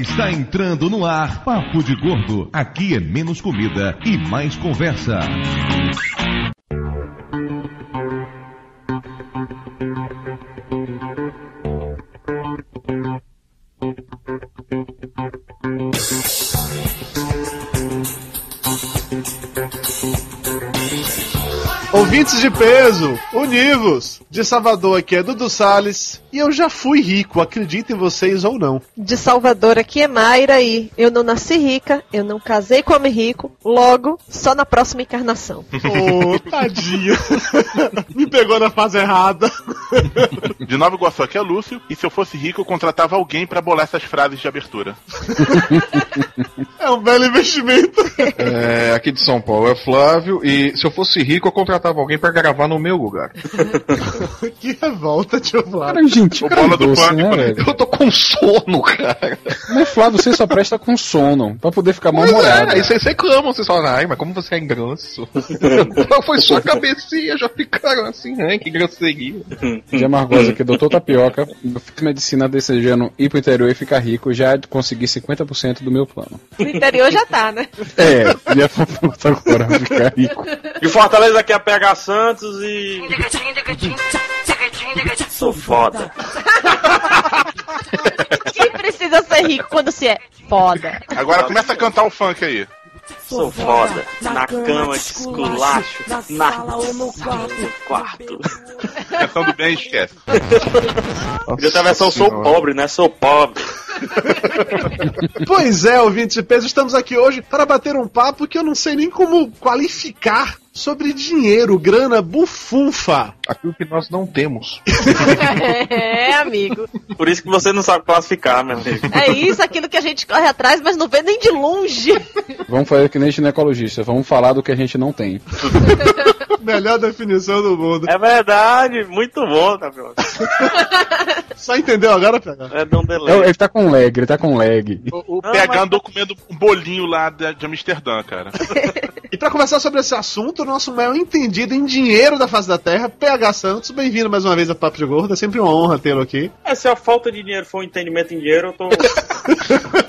Está entrando no ar Papo de Gordo. Aqui é menos comida e mais conversa. Ouvintes de peso, univos! De Salvador aqui é Dudu Salles e eu já fui rico, acreditem vocês ou não. De Salvador aqui é Mayra e eu não nasci rica, eu não casei com homem rico, logo, só na próxima encarnação. Ô, oh, tadinho. Me pegou na fase errada. De Nova Iguaçu aqui é Lúcio e se eu fosse rico eu contratava alguém para bolar essas frases de abertura. é um belo investimento. É, aqui de São Paulo é Flávio e se eu fosse rico eu contratava alguém para gravar no meu lugar. que revolta, tio Flávio. Cara, gente, o cara bola doce, do pânico, né, velho? Eu tô com sono, cara. Mas Flávio, você só presta com sono, pra poder ficar mal-humorado. É, aí vocês reclamam, vocês falam, ai, mas como você é grosso. Foi só a cabecinha, já ficaram assim, ai, que grosseria. De Amargosa aqui, doutor Tapioca, eu fiz medicina desejando ir pro interior e ficar rico, já consegui 50% do meu plano. O interior já tá, né? É, já agora ficar rico. E Fortaleza aqui é PH Santos e... Sou foda. Quem precisa ser rico quando se é foda? Agora começa a cantar o funk aí. Sou foda. Na cama de esculacho. Na sala ou no quarto. Cantando bem, esquece. Podia ter a versão sou pobre, né? Sou pobre. pois é, ouvintes de peso, estamos aqui hoje para bater um papo que eu não sei nem como qualificar sobre dinheiro, grana bufunfa. Aquilo que nós não temos. é, amigo. Por isso que você não sabe classificar, meu amigo. É isso, aquilo que a gente corre atrás, mas não vê nem de longe. Vamos fazer que nem ginecologista, vamos falar do que a gente não tem. Melhor definição do mundo. É verdade, muito bom, Gabriel. Só entendeu agora, PH? É um delay. Ele tá com lag, ele tá com lag. O, o não, PH andou mas... comendo um bolinho lá de, de Amsterdã, cara. e para conversar sobre esse assunto, o nosso maior entendido em dinheiro da face da Terra, PH Santos, bem-vindo mais uma vez a Papo de Gordo, é sempre uma honra tê-lo aqui. É, se a falta de dinheiro for um entendimento em dinheiro, eu tô...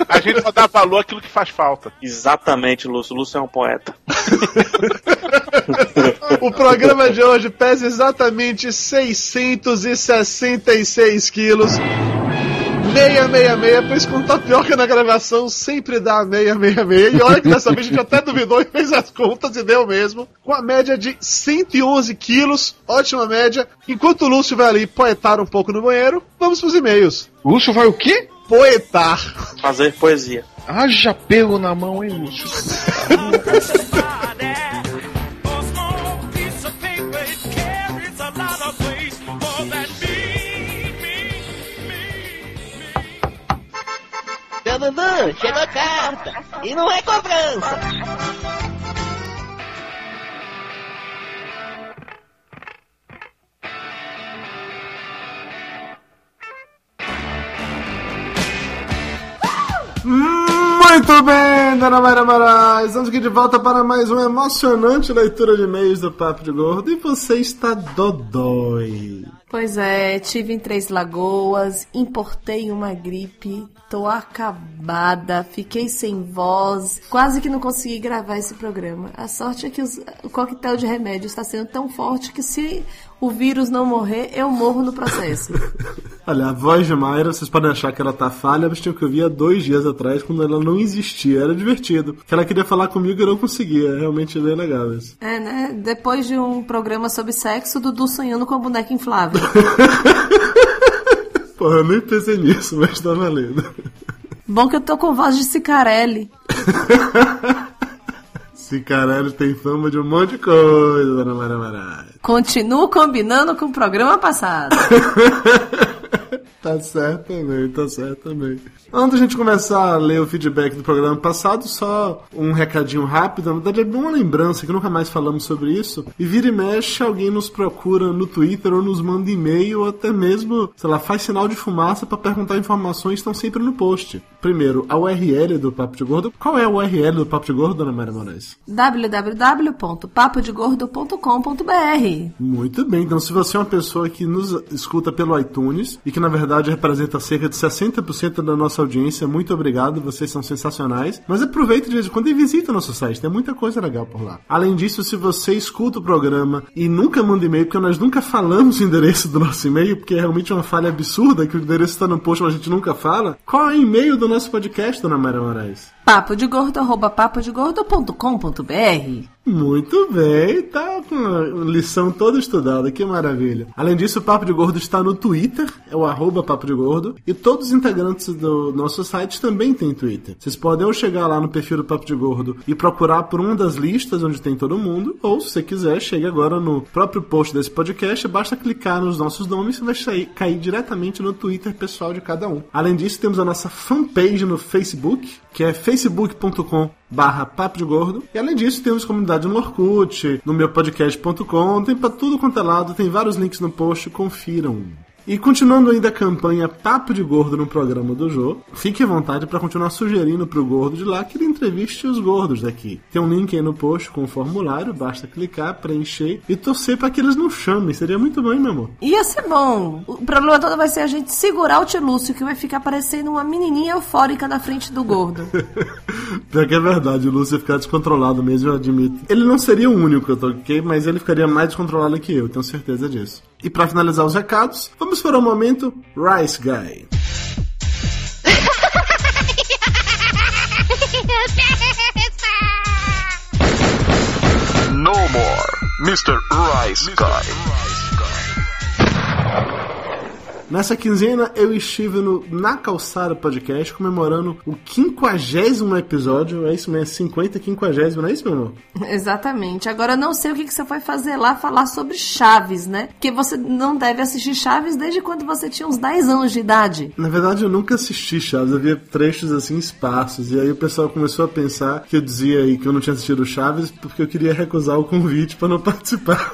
a gente só dá valor àquilo que faz falta. Exatamente, Lúcio. Lúcio é um poeta. O programa de hoje pesa exatamente 666 quilos. 666, pois com tapioca na gravação sempre dá 666. E olha que dessa vez a gente até duvidou e fez as contas e deu mesmo. Com a média de 111 quilos, ótima média. Enquanto o Lúcio vai ali poetar um pouco no banheiro, vamos pros e-mails. Lúcio vai o quê? Poetar. Fazer poesia. Haja pelo na mão, hein, Lúcio? Dandan, chegou a carta. E não é cobrança. Muito bem, Dona Mayra Moraes. Estamos aqui de volta para mais uma emocionante leitura de e-mails do Papo de Gordo. E você está dodói. Pois é, tive em Três Lagoas, importei uma gripe, tô acabada, fiquei sem voz, quase que não consegui gravar esse programa. A sorte é que os, o coquetel de remédio está sendo tão forte que se o vírus não morrer, eu morro no processo. Olha, a voz de Mayra, vocês podem achar que ela tá falha, mas tinha que ouvir há dois dias atrás, quando ela não existia. Era divertido. Que ela queria falar comigo e eu não conseguia. É realmente bem legal isso. É, né? Depois de um programa sobre sexo, Dudu sonhando com a boneca inflável. Porra, eu nem pensei nisso, mas tá valendo. Bom que eu tô com voz de Cicarelli. Cicarelli tem fama de um monte de coisa, dona Mara Marais. Continuo combinando com o programa passado. tá certo também, tá certo também. Antes da gente começar a ler o feedback do programa passado, só um recadinho rápido. Na verdade, é uma lembrança que nunca mais falamos sobre isso. E vira e mexe, alguém nos procura no Twitter ou nos manda e-mail, ou até mesmo, sei lá, faz sinal de fumaça para perguntar informações estão sempre no post. primeiro, a URL do Papo de Gordo. Qual é a URL do Papo de Gordo, dona Maria Moraes? www.papodegordo.com.br Muito bem, então se você é uma pessoa que nos escuta pelo iTunes e que na verdade representa cerca de 60% da nossa audiência, muito obrigado, vocês são sensacionais. Mas aproveita de vez em quando e visita nosso site, tem muita coisa legal por lá. Além disso, se você escuta o programa e nunca manda e-mail, porque nós nunca falamos o endereço do nosso e-mail, porque é realmente uma falha absurda que o endereço está no post, mas a gente nunca fala, qual é o e-mail do nosso podcast, dona Maria Moraes? papodegordo, arroba papodegordo.com.br Muito bem, tá com a lição toda estudada, que maravilha. Além disso, o Papo de Gordo está no Twitter, é o arroba Papo de Gordo, e todos os integrantes do nosso site também têm Twitter. Vocês podem ou chegar lá no perfil do Papo de Gordo e procurar por uma das listas onde tem todo mundo, ou se você quiser, chegue agora no próprio post desse podcast, basta clicar nos nossos nomes e vai sair, cair diretamente no Twitter pessoal de cada um. Além disso, temos a nossa fanpage no Facebook, que é facebook.com barra Papo de Gordo. E além disso, temos comunidade no Orkut, no meu podcast.com, tem pra tudo quanto é lado, tem vários links no post, confiram. E continuando ainda a campanha Papo de Gordo no programa do Jô, fique à vontade para continuar sugerindo pro gordo de lá que ele entreviste os gordos daqui. Tem um link aí no post com o formulário, basta clicar, preencher e torcer para que eles não chamem. Seria muito bom, hein, meu amor? Ia ser bom. O problema todo vai ser a gente segurar o tio Lúcio, que vai ficar parecendo uma menininha eufórica na frente do gordo. Pior que é verdade, o Lúcio ia ficar descontrolado mesmo, eu admito. Ele não seria o único, ok? Mas ele ficaria mais descontrolado que eu, tenho certeza disso. E para finalizar os recados, vamos para o momento Rice Guy. No more, Mr. Rice Guy. Nessa quinzena eu estive no Na Calçada Podcast comemorando o quinquagésimo episódio. É isso mesmo, 50, quinquagésimo, não é isso, meu amor? Exatamente. Agora eu não sei o que, que você foi fazer lá falar sobre Chaves, né? Porque você não deve assistir Chaves desde quando você tinha uns 10 anos de idade. Na verdade, eu nunca assisti Chaves, eu via trechos assim esparsos. E aí o pessoal começou a pensar que eu dizia aí que eu não tinha assistido Chaves porque eu queria recusar o convite para não participar.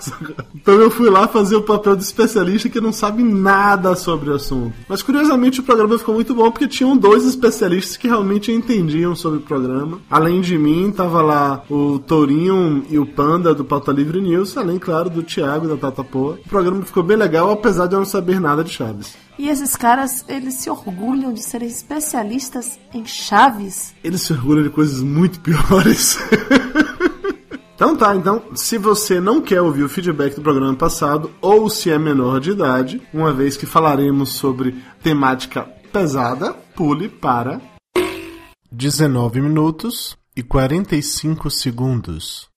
Então eu fui lá fazer o papel de especialista que não sabe nada sobre o assunto. Mas curiosamente o programa ficou muito bom porque tinham dois especialistas que realmente entendiam sobre o programa. Além de mim, tava lá o Tourinho e o Panda do Pauta Livre News, além, claro, do Thiago da Tata Poa. O programa ficou bem legal, apesar de eu não saber nada de Chaves. E esses caras, eles se orgulham de serem especialistas em Chaves. Eles se orgulham de coisas muito piores. Então tá, então, se você não quer ouvir o feedback do programa passado, ou se é menor de idade, uma vez que falaremos sobre temática pesada, pule para 19 minutos e 45 segundos.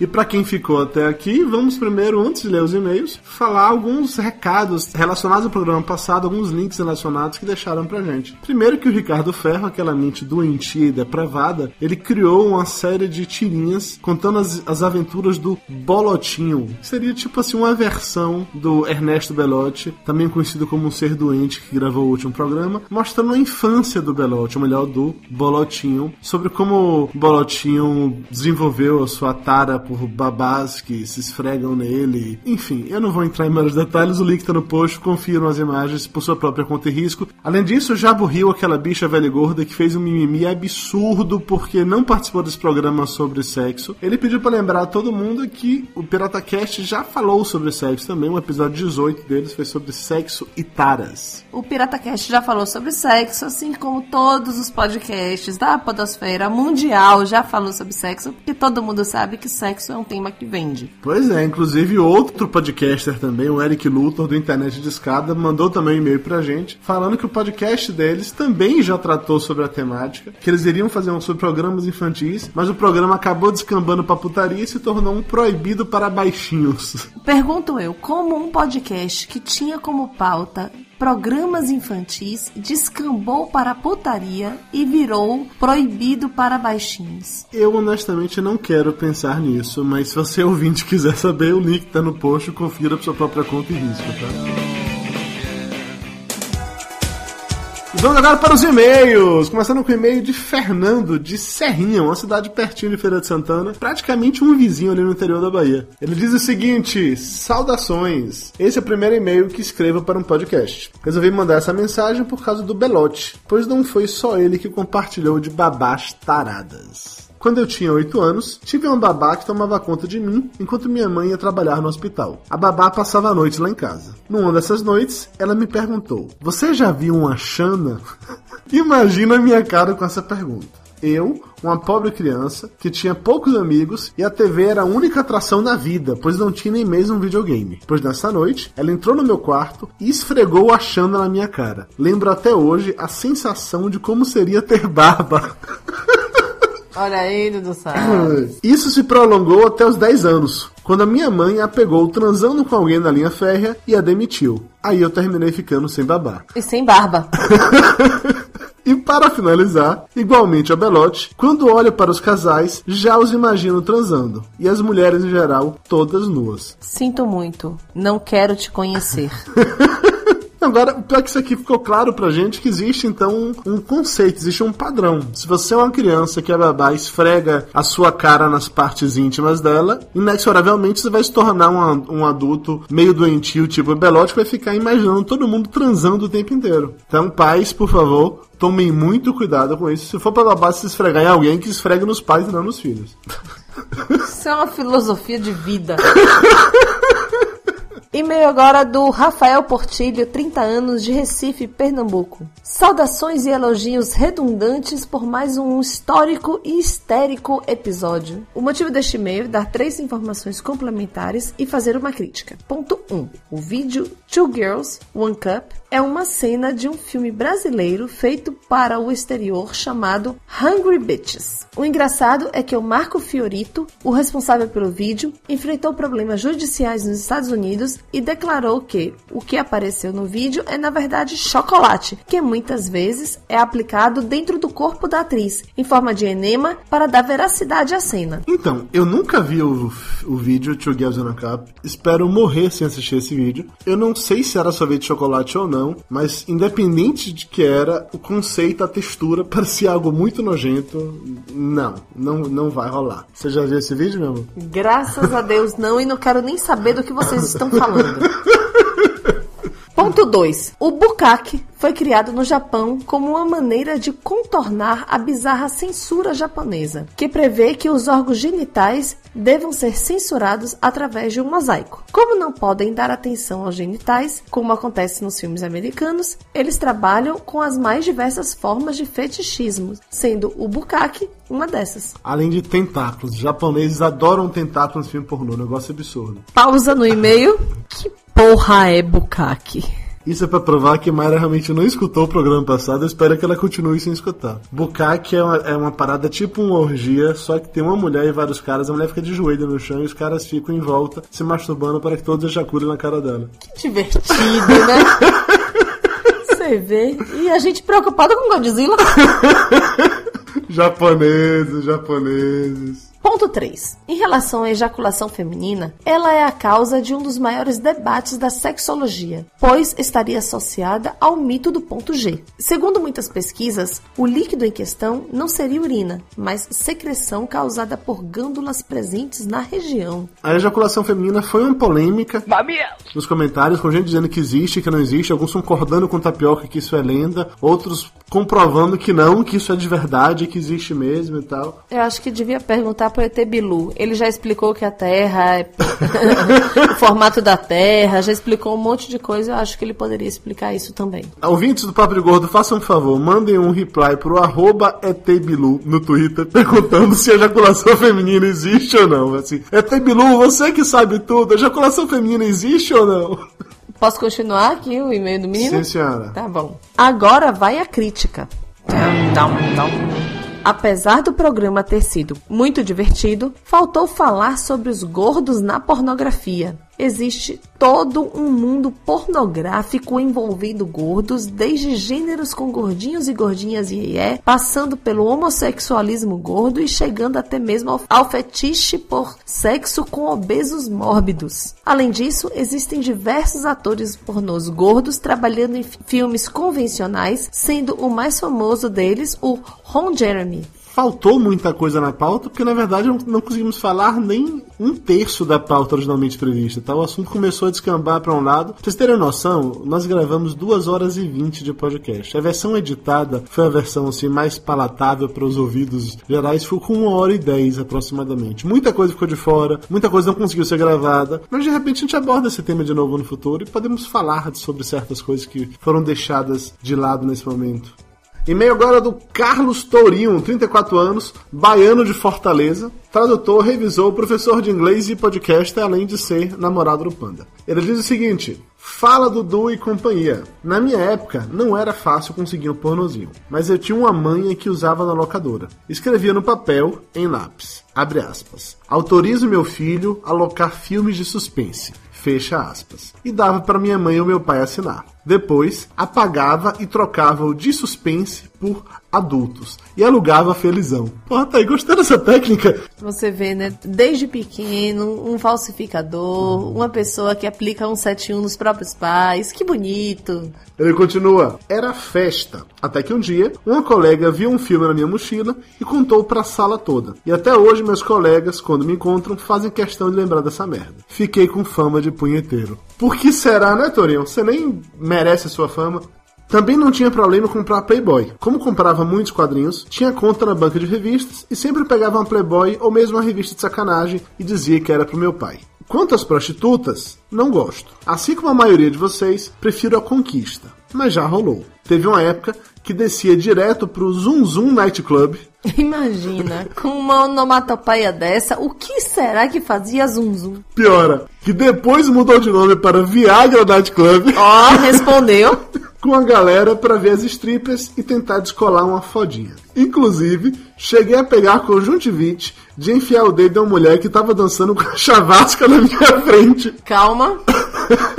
E para quem ficou até aqui, vamos primeiro, antes de ler os e-mails, falar alguns recados relacionados ao programa passado, alguns links relacionados que deixaram pra gente. Primeiro que o Ricardo Ferro, aquela mente doentia e depravada, ele criou uma série de tirinhas contando as, as aventuras do Bolotinho. Seria tipo assim uma versão do Ernesto Belotti, também conhecido como um ser doente que gravou o último programa, mostrando a infância do Belotti, ou melhor, do Bolotinho, sobre como o Bolotinho desenvolveu a sua tara por babás que se esfregam nele. Enfim, eu não vou entrar em maiores detalhes, o link tá no post, confiram as imagens por sua própria conta e risco. Além disso, já aburriu aquela bicha velha e gorda que fez um mimimi absurdo porque não participou desse programa sobre sexo. Ele pediu para lembrar a todo mundo que o PirataCast já falou sobre sexo também, um episódio 18 deles foi sobre sexo e taras. O PirataCast já falou sobre sexo, assim como todos os podcasts da Podosfera Mundial já falou sobre sexo, porque todo mundo sabe que sexo é um tema que vende. Pois é, inclusive outro podcaster também, o Eric Luthor do Internet de Escada, mandou também um e-mail pra gente, falando que o podcast deles também já tratou sobre a temática, que eles iriam fazer um sobre programas infantis, mas o programa acabou descambando pra putaria e se tornou um proibido para baixinhos. Pergunto eu, como um podcast que tinha como pauta programas infantis descambou para putaria e virou proibido para baixinhos. Eu honestamente não quero pensar nisso, mas se você ouvinte quiser saber, o link tá no post, confira por sua própria conta e risco, tá? Vamos agora para os e-mails. Começando com o e-mail de Fernando, de Serrinha, uma cidade pertinho de Feira de Santana, praticamente um vizinho ali no interior da Bahia. Ele diz o seguinte: Saudações. Esse é o primeiro e-mail que escrevo para um podcast. Resolvi mandar essa mensagem por causa do Belote, pois não foi só ele que compartilhou de babás taradas. Quando eu tinha 8 anos, tive uma babá que tomava conta de mim enquanto minha mãe ia trabalhar no hospital. A babá passava a noite lá em casa. Numa dessas noites, ela me perguntou: Você já viu uma Xana? Imagina a minha cara com essa pergunta. Eu, uma pobre criança, que tinha poucos amigos e a TV era a única atração na vida, pois não tinha nem mesmo um videogame. Pois nessa noite, ela entrou no meu quarto e esfregou a Xana na minha cara. Lembro até hoje a sensação de como seria ter barba. Olha aí, Dudu. Ah, Isso se prolongou até os 10 anos, quando a minha mãe a pegou transando com alguém na linha férrea e a demitiu. Aí eu terminei ficando sem babá. E sem barba. E para finalizar, igualmente a Belote, quando olho para os casais, já os imagino transando. E as mulheres em geral, todas nuas. Sinto muito. Não quero te conhecer. Agora, o pior é que isso aqui ficou claro pra gente que existe então um, conceito, existe um padrão. Se você é uma criança que é babá esfrega a sua cara nas partes íntimas dela, inexoravelmente você vai se tornar um, um adulto meio doentio, tipo Belote, vai ficar imaginando todo mundo transando o tempo inteiro. Então, pais, por favor, tomem muito cuidado com isso. Se for pra babá se esfregar em alguém, que esfregue nos pais e não nos filhos. Isso é uma filosofia de vida. E-mail agora do Rafael Portilho, 30 anos, de Recife, Pernambuco. Saudações e elogios redundantes por mais um histórico e histérico episódio. O motivo deste e-mail é dar três informações complementares e fazer uma crítica. Ponto 1. Um, o vídeo Two Girls, One Cup é uma cena de um filme brasileiro feito para o exterior chamado Hungry Bitches. O engraçado é que o Marco Fiorito, o responsável pelo vídeo, enfrentou problemas judiciais nos Estados Unidos e declarou que o que apareceu no vídeo é na verdade chocolate, que muitas vezes é aplicado dentro do corpo da atriz, em forma de enema, para dar veracidade à cena. Então, eu nunca vi o, o vídeo Two Girls on a Cup. Espero morrer sem assistir esse vídeo. Eu não sei se era sorvete de chocolate ou não, mas independente de que era, o conceito, a textura parecia algo muito nojento. Não, não, não vai rolar. Você já viu esse vídeo, meu amor? Graças a Deus não, e não quero nem saber do que vocês estão falando. Ponto 2. O bukkake foi criado no Japão como uma maneira de contornar a bizarra censura japonesa, que prevê que os órgãos genitais devam ser censurados através de um mosaico. Como não podem dar atenção aos genitais, como acontece nos filmes americanos, eles trabalham com as mais diversas formas de fetichismo, sendo o bukkake uma dessas. Além de tentáculos, os japoneses adoram tentáculos no filme pornô, negócio absurdo. Pausa no e-mail. Que porra é bukkake? Isso é pra provar que Mayra realmente não escutou o programa passado. Eu espero que ela continue sem escutar. Bukkake é uma, é uma parada tipo uma orgia, só que tem uma mulher e vários caras. A mulher fica de joelho no chão e os caras ficam em volta se masturbando para que todos ejaculem na cara dela. Que divertido, né? Você vê. E a gente preocupada com Godzilla. japoneses, japoneses. Ponto 3. Em relação à ejaculação feminina, ela é a causa de um dos maiores debates da sexologia, pois estaria associada ao mito do ponto G. Segundo muitas pesquisas, o líquido em questão não seria urina, mas secreção causada por glândulas presentes na região. A ejaculação feminina foi uma polêmica nos comentários, com gente dizendo que existe, que não existe, alguns concordando com tapioca que isso é lenda, outros comprovando que não, que isso é de verdade, que existe mesmo e tal. Eu acho que devia perguntar pro ET Bilu. Ele já explicou que a Terra é o formato da Terra, já explicou um monte de coisa. Eu acho que ele poderia explicar isso também. Ouvintes do Papo de Gordo, façam um favor, mandem um reply pro arroba ETBilu no Twitter perguntando se a ejaculação feminina existe ou não. Assim, ET Bilu, você que sabe tudo, a ejaculação feminina existe ou não? Posso continuar aqui o e-mail do menino? Sim, senhora. Tá bom. Agora vai a crítica. Apesar do programa ter sido muito divertido, faltou falar sobre os gordos na pornografia. Existe todo um mundo pornográfico envolvendo gordos, desde gêneros com gordinhos e gordinhas e é, passando pelo homossexualismo gordo e chegando até mesmo ao, fetiche por sexo com obesos mórbidos. Além disso, existem diversos atores pornôs gordos trabalhando em fi- filmes convencionais, sendo o mais famoso deles o Ron Jeremy. Faltou muita coisa na pauta, porque na verdade não, não conseguimos falar nem um terço da pauta originalmente prevista. Tá? O assunto começou a descambar para um lado. Pra vocês terem noção, nós gravamos 2 horas e 20 de podcast. A versão editada foi a versão assim, mais palatável para os ouvidos gerais, ficou com 1 hora e 10 aproximadamente. Muita coisa ficou de fora, muita coisa não conseguiu ser gravada, mas de repente a gente aborda esse tema de novo no futuro e podemos falar sobre certas coisas que foram deixadas de lado nesse momento. E-mail agora do Carlos Tourinho, 34 anos, baiano de Fortaleza, tradutor, revisor, professor de inglês e podcaster, além de ser namorado do Panda. Ele diz o seguinte: Fala Dudu e companhia. Na minha época, não era fácil conseguir um pornozinho, mas eu tinha uma manha que usava na locadora. Escrevia no papel, em lápis. Abre aspas. Autorizo meu filho a alocar filmes de suspense. Fecha aspas. E dava para minha mãe ou meu pai assinar. Depois, apagava e trocava o de suspense por adultos. E alugava felizão. Porra, tá aí, gostei dessa técnica? Você vê, né? Desde pequeno, um falsificador, uma pessoa que aplica 171 nos próprios pais. Que bonito. Ele continua. Era festa. Até que um dia, uma colega viu um filme na minha mochila e contou pra sala toda. E até hoje, meus colegas, quando me encontram, fazem questão de lembrar dessa merda. Fiquei com fama de punheteiro. Por que será, né, Torinho? Você nem merece a sua fama. Também não tinha problema comprar Playboy. Como comprava muitos quadrinhos, tinha conta na banca de revistas e sempre pegava uma Playboy ou mesmo uma revista de sacanagem e dizia que era pro meu pai. Quanto às prostitutas, não gosto. Assim como a maioria de vocês, prefiro a conquista. Mas já rolou. Teve uma época que descia direto pro Zoom Zoom Night Club. Imagina, com uma onomatopeia dessa, o que será que fazia Zum Zum? Piora, que depois mudou de nome para Viagra Night Club. Ó, respondeu. com a galera para ver as strippers e tentar descolar uma fodinha. Inclusive, cheguei a pegar conjuntivite de enfiar o dedo em uma mulher que tava dançando com a chavasca na minha frente. Calma.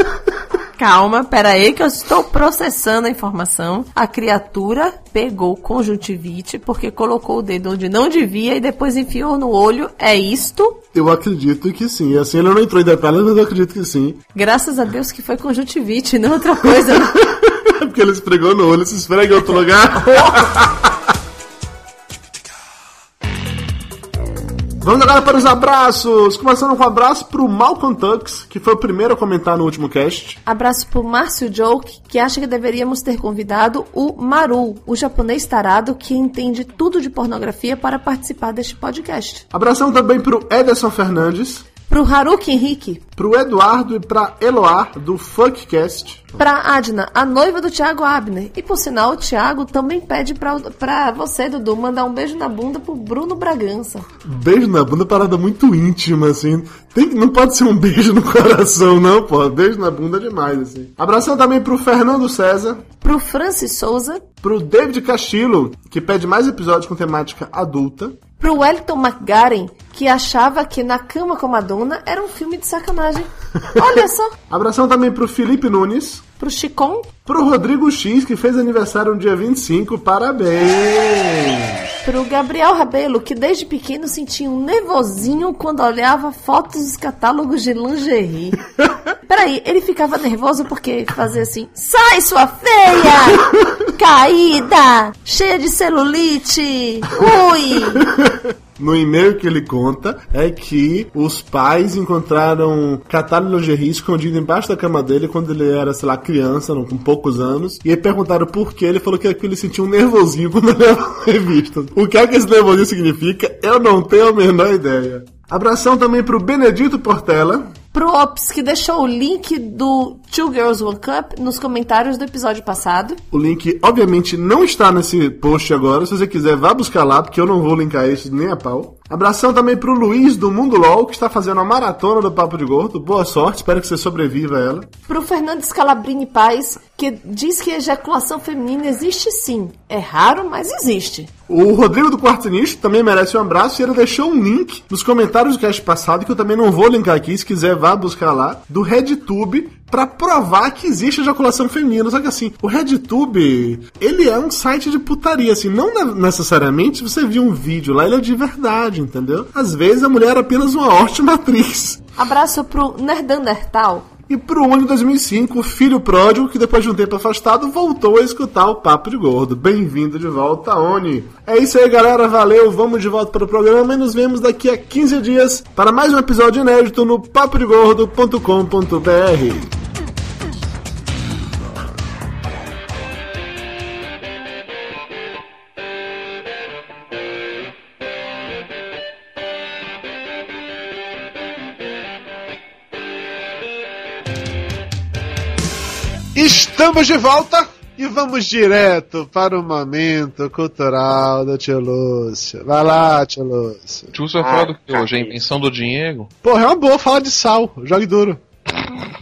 Calma, pera aí que eu estou processando a informação. A criatura pegou conjuntivite porque colocou o dedo onde não devia e depois enfiou no olho. É isto? Eu acredito que sim. Assim, ele não entrou em detalhes, mas eu acredito que sim. Graças a Deus que foi conjuntivite, não outra coisa. Porque ele esfregou no olho, se esfrega em outro lugar. Vamos agora para os abraços. Começando com um abraço pro Malcolm Tux, que foi o primeiro a comentar no último cast. Abraço pro Márcio Joke, que acha que deveríamos ter convidado o Maru, o japonês tarado que entende tudo de pornografia para participar deste podcast. Abração também pro Ederson Fernandes, Pro Haruki Henrique, pro Eduardo e pra Eloar, do Fuckcast. pra Adna, a noiva do Thiago Abner. E por sinal, o Thiago também pede pra, pra você, Dudu, mandar um beijo na bunda pro Bruno Bragança. Beijo na bunda é parada muito íntima, assim. Tem, não pode ser um beijo no coração, não, pô. Beijo na bunda é demais, assim. Abração também pro Fernando César, Pro Francis Souza, pro David Castillo, que pede mais episódios com temática adulta. Pro Wellington McGaren, que achava que Na Cama com a Madonna era um filme de sacanagem. Olha só. Abração também pro Felipe Nunes, Pro Chicon, pro Rodrigo X, que fez aniversário no dia 25. Parabéns! Pro Gabriel Rabelo, que desde pequeno sentia um nervosinho quando olhava fotos dos catálogos de lingerie. Peraí, ele ficava nervoso porque fazia assim: sai, sua feia! Caída! Cheia de celulite! Ui! No e-mail que ele conta é que os pais encontraram catálogo de lingerie escondido embaixo da cama dele quando ele era, sei lá, criança, com poucos anos. E aí perguntaram por que. Ele falou que ele sentia um nervosinho quando olhava a revista. O que é que esse nervosinho significa? Eu não tenho a menor ideia. Abração também pro Benedito Portela. Pro Ops, que deixou o link do Two Girls One Cup nos comentários do episódio passado. O link, obviamente, não está nesse post agora. Se você quiser, vá buscar lá, porque eu não vou linkar isso nem a pau. Abração também pro Luiz do Mundo LOL, que está fazendo a maratona do Papo de Gordo. Boa sorte, espero que você sobreviva a ela. Pro Fernando Scalabrini Paz, que diz que ejaculação feminina existe sim. É raro, mas existe. O Rodrigo do Quarto Nicho também merece um abraço e ele deixou um link nos comentários do cast passado, que eu também não vou linkar aqui, se quiser vá buscar lá, do RedTube, pra provar que existe ejaculação feminina. Só que assim, o RedTube, ele é um site de putaria, assim, não ne- necessariamente você viu um vídeo lá, ele é de verdade, entendeu? Às vezes a mulher é apenas uma ótima atriz. Abraço pro Nerdandertal. E pro Uni 2005, o filho pródigo, que depois de um tempo afastado, voltou a escutar o Papo de Gordo. Bem-vindo de volta, Oni. É isso aí, galera. Valeu. Vamos de volta para o programa e nos vemos daqui a 15 dias para mais um episódio inédito no papodegordo.com.br. Estamos de volta e vamos direto para o momento cultural do tio Lúcio. Vai lá, tio Lúcio. Tio, você vai falar do que hoje? A invenção do dinheiro? Porra, é uma boa falar de sal. Jogue duro.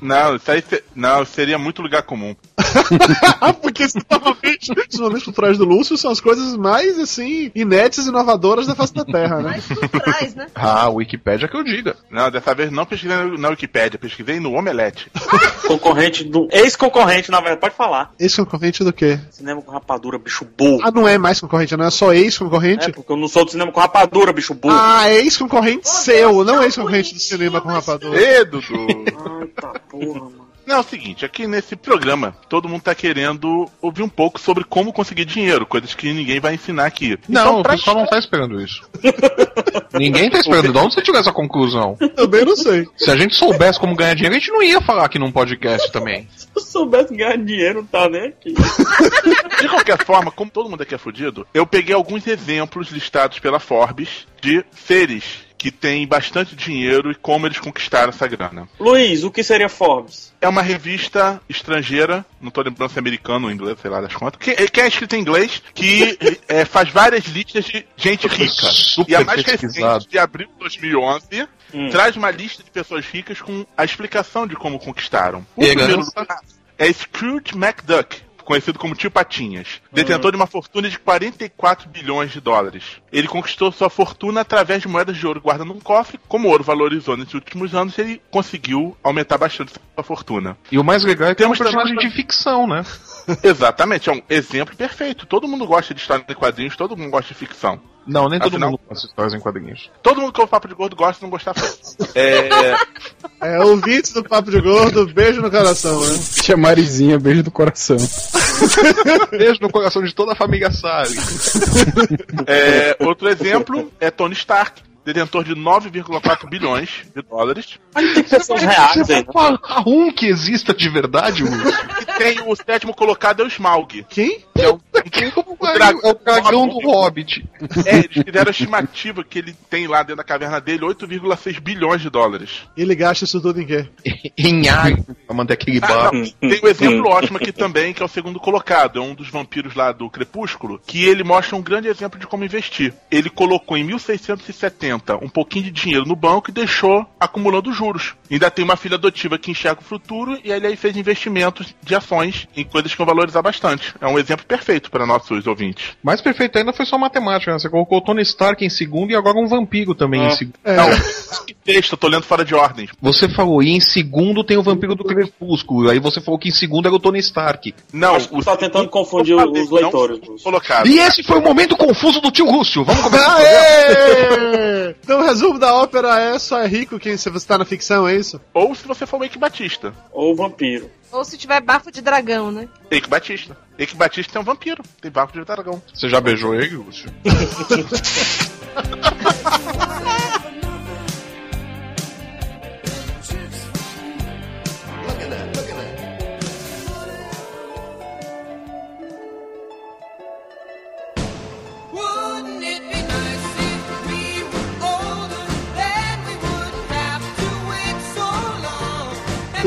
Não, isso aí se- não, seria muito lugar comum. Porque normalmente os momentos culturais do Lúcio são as coisas mais, assim, inéditas e inovadoras da face da Terra, né? Culturais, né? Ah, Wikipédia que eu diga. Não, dessa vez não pesquisei na- Wikipédia, pesquisei no Omelete. Concorrente do. Ex-concorrente, na verdade, pode falar. Esse concorrente do quê? Cinema com rapadura, bicho burro. Ah, não é mais concorrente, não é só ex-concorrente? É, porque eu não sou do cinema com rapadura, bicho burro. Ah, é ex-concorrente seu, não ex-concorrente do cinema com rapadura. Ê, Dudu! Ai, tá porra, mano. Não, é o seguinte, aqui nesse programa, todo mundo tá querendo ouvir um pouco sobre como conseguir dinheiro, coisas que ninguém vai ensinar aqui. Não, Então, o pra pessoal não tá esperando isso. Ninguém tá esperando. De onde você tirou essa conclusão? Também não sei. Se a gente soubesse como ganhar dinheiro, a gente não ia falar aqui num podcast também. Se eu soubesse ganhar dinheiro, não tá nem aqui. De qualquer forma, como todo mundo aqui é fudido, eu peguei alguns exemplos listados pela Forbes de seres que têm bastante dinheiro e como eles conquistaram essa grana. Luiz, o que seria Forbes? É uma revista estrangeira, não tô lembrando se é americano ou inglês, sei lá das contas, que, que é escrita em inglês, que é, faz várias listas de gente rica. Super e a mais recente, de abril de 2011, Hum. traz uma lista de pessoas ricas com a explicação de como conquistaram. O primeiro lugar é Scrooge McDuck. Conhecido como Tio Patinhas, detentor de uma fortuna de 44 bilhões de dólares. Ele conquistou sua fortuna através de moedas de ouro guardadas num cofre. Como o ouro valorizou nesses últimos anos, ele conseguiu aumentar bastante sua fortuna. E o mais legal é que é um Temos personagem também- de ficção, né? Exatamente, é um exemplo perfeito. Todo mundo gosta de história em quadrinhos, todo mundo gosta de ficção. Não, nem todo Afinal- mundo conhece histórias em quadrinhos. Todo mundo que ouve Papo de Gordo gosta de não gostar. É, É, ouvintes do Papo de Gordo, beijo no coração, né? Tia Marizinha, beijo do coração. Beijo no coração de toda a família Sally. é, outro exemplo é Tony Stark, detentor de 9,4 bilhões de dólares. Mas tem pessoas reais? Falar um que exista de verdade. E tem o sétimo colocado é o Smaug. Quem? Que é o, O dragão, é o dragão do Hobbit. É, eles fizeram a estimativa que ele tem lá dentro da caverna dele 8,6 bilhões de dólares. Ele gasta isso tudo em quê? Em água, pra manter aquele Ah, bar. tem um exemplo ótimo aqui também, que é o segundo colocado. É um dos vampiros lá do Crepúsculo, que ele mostra um grande exemplo de como investir. Ele colocou em 1670 um pouquinho de dinheiro no banco e deixou acumulando juros. Ainda tem uma filha adotiva que enxerga o futuro e ele aí fez investimentos de ações em coisas que vão valorizar bastante. É um exemplo perfeito para nossos ouvintes. Mais perfeito ainda foi só matemática, né? Você colocou o Tony Stark em segundo e agora um vampiro também em Ah. segundo. É, Não, que texto, eu tô lendo fora de ordem. Você falou, e em segundo tem o vampiro do Crepúsculo. Aí você falou que em segundo era o Tony Stark. Não, Acho que tá tentando confundir falei, os leitores, colocado. E esse foi o momento confuso do tio Rússio. Vamos começar. Então o resumo da ópera é só é rico quem se você tá na ficção, é isso? Ou se você for o Eike Batista. Ou vampiro. Ou se tiver bafo de dragão, né? Eike Batista. Eike Batista é um vampiro. Tem barco de dragão. Você já beijou ele, Lúcio?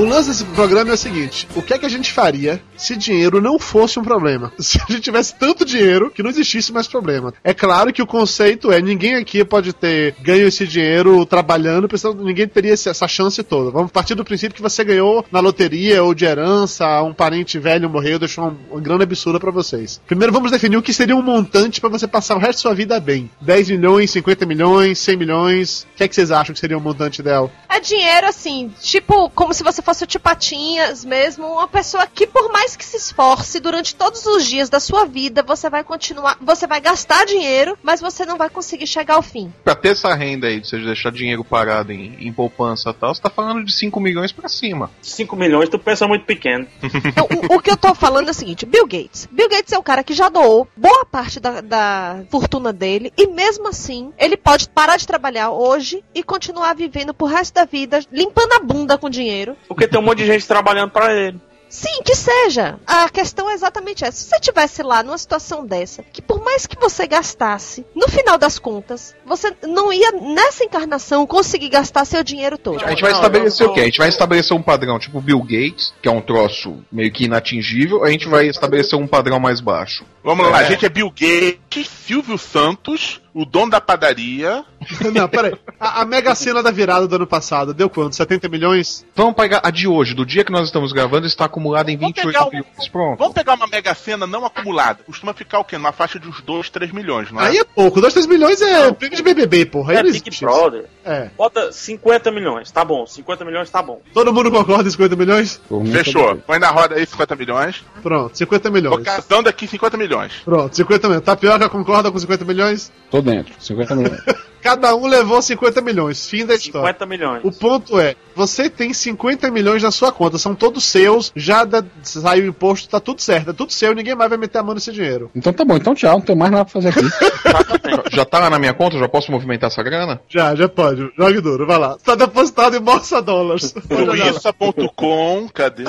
O lance desse programa é o seguinte: o que é que a gente faria se dinheiro não fosse um problema? Se a gente tivesse tanto dinheiro que não existisse mais problema. É claro que o conceito é: ninguém aqui pode ter ganho esse dinheiro trabalhando, precisando, ninguém teria essa chance toda. Vamos partir do princípio que você ganhou na loteria ou de herança, um parente velho morreu, deixou uma, uma grana absurda pra vocês. Primeiro vamos definir o que seria um montante pra você passar o resto da sua vida bem. 10 milhões, 50 milhões, 100 milhões. O que é que vocês acham que seria um montante ideal? É dinheiro assim, tipo, como se você fosse o Tipatinhas mesmo, uma pessoa que por mais que se esforce durante todos os dias da sua vida, você vai continuar, você vai gastar dinheiro, mas você não vai conseguir chegar ao fim. Pra ter essa renda aí, de você deixar dinheiro parado em, em poupança e tal, você tá falando de 5 milhões pra cima. 5 milhões, tu pensa muito pequeno. Então, o, o que eu tô falando é o seguinte, Bill Gates. Bill Gates é um cara que já doou boa parte da, da fortuna dele e mesmo assim, ele pode parar de trabalhar hoje e continuar vivendo pro resto da vida, limpando a bunda com dinheiro. Porque tem um monte de gente trabalhando pra ele. Sim, que seja. A questão é exatamente essa. Se você tivesse lá numa situação dessa, que por mais que você gastasse, no final das contas, você não ia nessa encarnação conseguir gastar seu dinheiro todo. A gente vai estabelecer o quê? A gente vai estabelecer um padrão tipo Bill Gates, que é um troço meio que inatingível, a gente vai estabelecer um padrão mais baixo. Vamos lá, É. a gente é Bill Gates, Silvio Santos, o dono da padaria. Não, peraí. A, a mega cena da virada do ano passado deu quanto? 70 milhões? Vamos pegar a de hoje, do dia que nós estamos gravando, está acumulada em Vamos 28 pegar, o- milhões. Pronto. vamos pegar uma mega cena não acumulada. Costuma ficar o quê? Numa faixa de uns 2, 3 milhões, não é? Aí é pouco. 2, 3 milhões é prêmio de BBB, porra. Aí É não Big. Brother. É. Bota 50 milhões, tá bom. 50 milhões tá bom. Todo mundo concorda em 50 milhões? Fechou. Põe na roda aí 50 milhões. Pronto, 50 Tô milhões. casando aqui 50 milhões. Pronto, 50 milhões. Tapioca concorda com 50 milhões? Tô dentro. 50 milhões. Cada um levou 50 milhões. Fim da história. 50 milhões. O ponto é, você tem 50 milhões na sua conta, são todos seus, já da- saiu o imposto, tá tudo certo, é tudo seu, ninguém mais vai meter a mão nesse dinheiro. Então tá bom, então tchau, não tenho mais nada pra fazer aqui. Já tá lá na minha conta? Já posso movimentar essa grana? Já, já pode. Jogue duro, vai lá. Tá depositado em bolsa dólares. Suíça.com, cadê?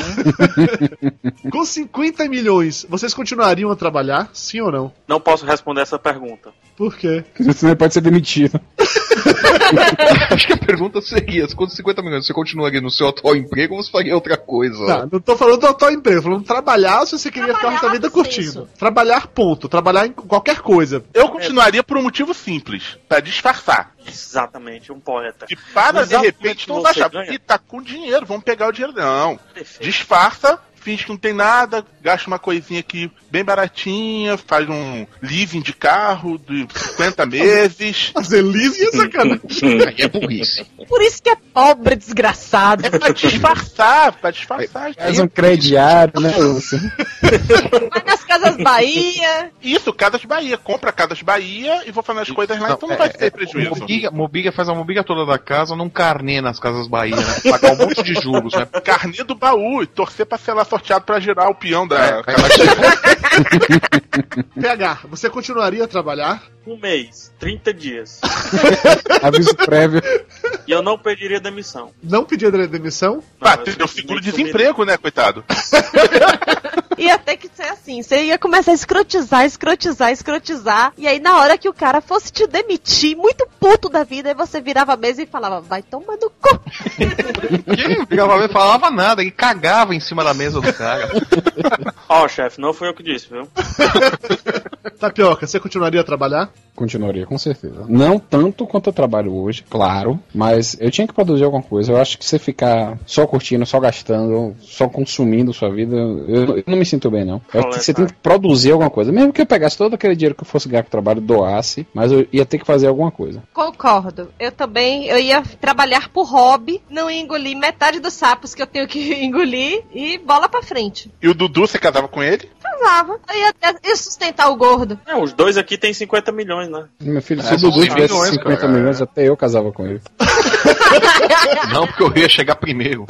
Com 50 milhões, vocês continuariam a trabalhar? Sim ou não? Não posso responder essa pergunta. Por quê? Você pode ser demitido. Acho que a pergunta seria: se com 50 milhões você continuaria no seu atual emprego ou você faria outra coisa? Tá, não tô falando do atual emprego, tô falando trabalhar se você queria ficar a vida curtindo. Trabalhar, ponto. Trabalhar em qualquer coisa. Eu continuaria por um motivo simples, pra disfarçar. Exatamente, um poeta. E para Mas de exatamente repente não achar, ganha. Ih, tá com dinheiro, vamos pegar o dinheiro. Não. Disfarça, finge que não tem nada, gasta uma coisinha aqui bem baratinha, faz um leasing de carro de 50 meses. Fazer leasing é sacanagem. Aí é burrice. Por isso que é pobre, desgraçado. É pra disfarçar, pra disfarçar. Faz um crediário, né, Lúcio? Vai nas Casas Bahia. Isso, Casas Bahia. Compra Casas Bahia e vou fazer as coisas lá, então não vai ter prejuízo. Mobília, mobília faz a mobília toda da casa num carnê nas casas Bahia, né? Pagar um monte de juros, né? Carnê do baú e torcer pra ser lá sorteado pra girar o peão da. PH, você continuaria a trabalhar? Um mês, 30 dias. Aviso prévio. E eu não pediria demissão. Não pediria demissão? Ah, tem o seguro-desemprego, né, coitado? Ia ter que ser assim. Você ia começar a escrotizar, escrotizar, escrotizar. E aí, na hora que o cara fosse te demitir, muito puto da vida, aí você virava a mesa e falava, vai tomar no cu. Quem ficava vendo, falava nada, ele cagava em cima da mesa do cara. Ó, chefe, não foi eu que disse, viu? Tapioca, você continuaria a trabalhar? Continuaria, com certeza. Não tanto quanto eu trabalho hoje, claro, mas eu tinha que produzir alguma coisa. Eu acho que você ficar só curtindo, só gastando, só consumindo sua vida, eu, eu não me sinto bem, não. Eu acho que você tem que produzir alguma coisa. Mesmo que eu pegasse todo aquele dinheiro que eu fosse ganhar com o trabalho, doasse, mas eu ia ter que fazer alguma coisa. Concordo. Eu também, eu ia trabalhar por hobby, não ia engolir metade dos sapos que eu tenho que engolir e bola pra frente. E o Dudu, você casava com ele? Casava. Eu ia, ia sustentar o gordo. É, os dois aqui tem 50 milhões, né? Meu filho, se É, o Dudu são 100 tivesse milhões, 50 cara. milhões, até eu casava com ele. Não, porque eu ia chegar primeiro.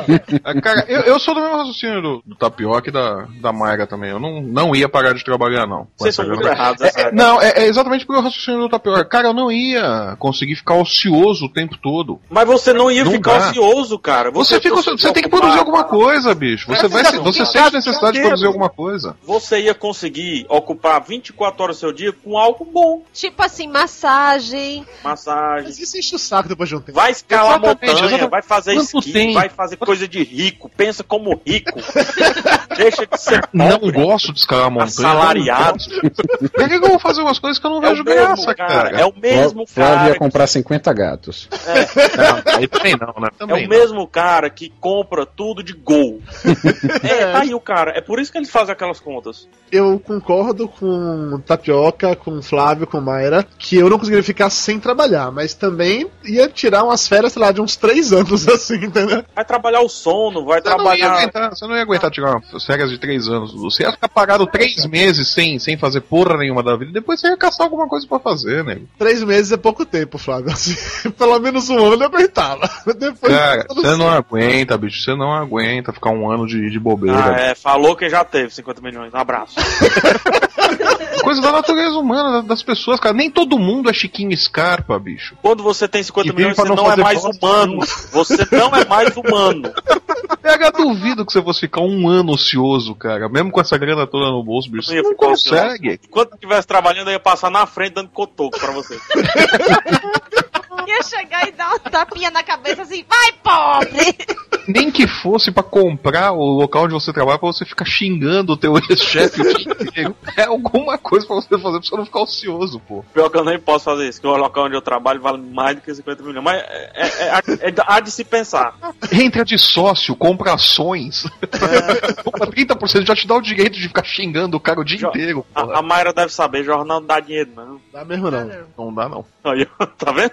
Cara, eu, eu sou do mesmo raciocínio do, do Tapioca e da, da Mayra também. Eu não, não ia parar de trabalhar, não. Vocês são muito É, errados, é, é não, é, é exatamente porque o raciocínio do Tapioca. Cara, eu não ia conseguir ficar ocioso o tempo todo. Mas você não ia Não ficar dá. ocioso, cara. Você, fica, você você tem que produzir alguma coisa, bicho. Você, vai, Exatamente. você sente necessidade de produzir alguma coisa. Você ia conseguir ocupar 24 horas do seu dia com algo bom. Tipo assim, massagem. Massagem. Mas isso enche o saco depois de um. Vai escalar Exatamente, montanha, exatamente. vai fazer Quanto esqui, tem? vai fazer coisa de rico. Pensa como rico. Deixa de ser Não pobre. gosto de escalar montanha. Assalariado. não gosto. Por que que eu vou fazer umas coisas que eu não É o vejo graça, cara, cara? é o mesmo Flávio cara. ia comprar 50 gatos. Não, aí também não, né? É Também o mesmo cara que compra tudo de gol. é, tá aí o cara. É por isso que eles fazem aquelas contas. Eu concordo com Tapioca, com Flávio, com Mayra, que eu não conseguiria ficar sem trabalhar, mas também ia tirar umas férias, sei lá, de uns três anos assim, entendeu? Vai trabalhar o sono, vai Você não, trabalhar. aguentar, você não ia aguentar tirar umas férias de três anos. Você ia ficar parado três meses sem, sem fazer porra nenhuma da vida. Depois você ia caçar alguma coisa pra fazer, né? Três meses é pouco tempo, Flávio. Assim, pelo menos um ano eu aguentava. Depois Cara, não você sei. não aguenta, bicho. Você não aguenta ficar um ano de, de bobeira. Ah, é, falou que já teve 50 milhões. Um abraço. Coisa da natureza humana, da- das pessoas, cara. Nem todo mundo é Chiquinho Scarpa, bicho. Quando você tem 50 E vive milhões, não não é mais humano. Você não é mais humano. Pega, duvido que você fosse ficar um ano ocioso, cara. Mesmo com essa grana toda no bolso, bicho. Você ia não ficar ocioso. consegue. Enquanto estivesse trabalhando, eu ia passar na frente dando cotoco pra você. Ia chegar e dar uma tapinha na cabeça assim, vai pobre! Nem que fosse pra comprar o local onde você trabalha pra você ficar xingando o teu ex-chefe o dia inteiro. É alguma coisa pra você fazer pra você não ficar ocioso, pô. Pior que eu nem posso fazer isso, que o local onde eu trabalho vale mais do que 50 milhões. Mas é, é, é, é- há de se pensar. Entra de sócio, compra ações. compra 30%, já te dá o direito de ficar xingando o cara o dia Jo- inteiro. porra. A, a Mayra deve saber, jornal não dá dinheiro, não. Dá mesmo não. Não dá, não. Aí, tá vendo?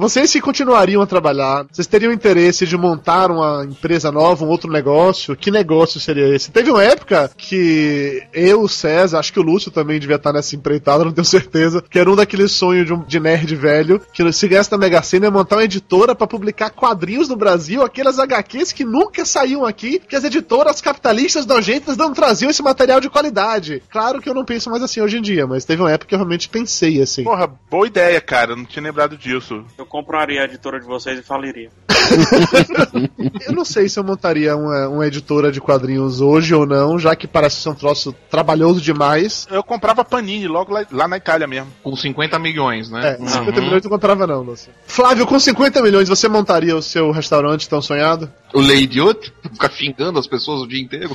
Vocês se continuariam a trabalhar, vocês teriam interesse de montar uma empresa nova, um outro negócio? Que negócio seria esse? Teve uma época que eu, o César, acho que o Lúcio também devia estar nessa empreitada, não tenho certeza, que era um daqueles sonhos de, um, de nerd velho, que se ganhasse na Mega Sena ia montar uma editora pra publicar quadrinhos no Brasil, aquelas HQs que nunca saíam aqui, que as editoras capitalistas nojentas não traziam esse material de qualidade. Claro que eu não penso mais assim hoje em dia, mas teve uma época que eu realmente pensei assim. Porra, boa ideia, cara. eu Não tinha lembrado disso. Eu compraria a editora de vocês e faliria. Eu não sei se eu montaria uma, uma editora de quadrinhos hoje ou não, já que parece ser um troço trabalhoso demais. Eu comprava Panini logo lá, lá na Itália mesmo. Com 50 milhões, né? É, 50 milhões eu não comprava não, Lúcio. Flávio, com 50 milhões você montaria o seu restaurante tão sonhado? O Lady Out, ficar xingando as pessoas o dia inteiro.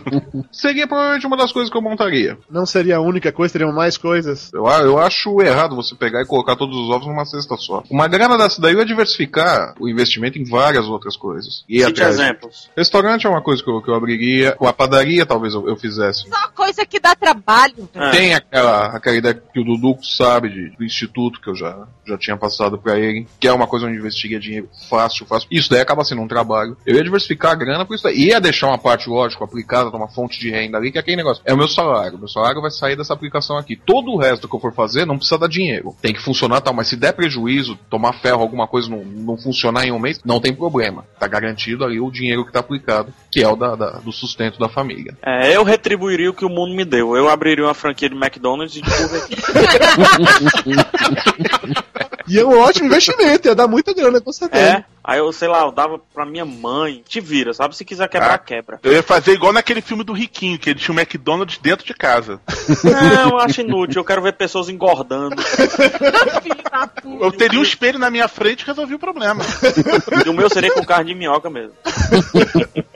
Seria provavelmente uma das coisas que eu montaria. Não seria a única coisa, teriam mais coisas? Eu, eu acho errado você pegar e colocar todos os ovos numa cesta só. Uma grana dessa daí é diversificar o investimento em várias outras coisas. E Cite atrás. exemplos. Restaurante é uma coisa que eu, que eu abriria. Com a padaria talvez eu, eu fizesse. Só coisa que dá trabalho. É. Tem aquela, aquela ideia que o Dudu sabe de, do instituto que eu já, já tinha passado pra ele, que é uma coisa onde investiga dinheiro fácil, fácil. Isso daí acaba sendo um trabalho. Eu ia diversificar a grana por isso daí. Ia deixar uma parte, lógico, aplicada numa fonte de renda ali, que é aquele negócio. É o meu salário. Meu salário vai sair dessa aplicação aqui. Todo o resto que eu for fazer não precisa dar dinheiro. Tem que funcionar tal, mas se der prejuízo, tomar ferro, alguma coisa não, não funcionar em um mês, não tem problema. Tá garantido ali o dinheiro que tá aplicado, que é o da, da- do sustento da família. É, eu retribuiria o que o mundo me deu. Eu abriria uma franquia de McDonald's e de Burger. E é um ótimo investimento, ia dar muita grana, com certeza. É, aí eu, sei lá, eu dava pra minha mãe. Te vira, sabe? Se quiser quebrar, Ah. quebra. Eu ia fazer igual naquele filme do Riquinho, que ele tinha um McDonald's dentro de casa. Não, eu acho inútil. Eu quero ver pessoas engordando. Eu teria um espelho na minha frente e resolvi o problema. E o meu seria com carne de minhoca mesmo.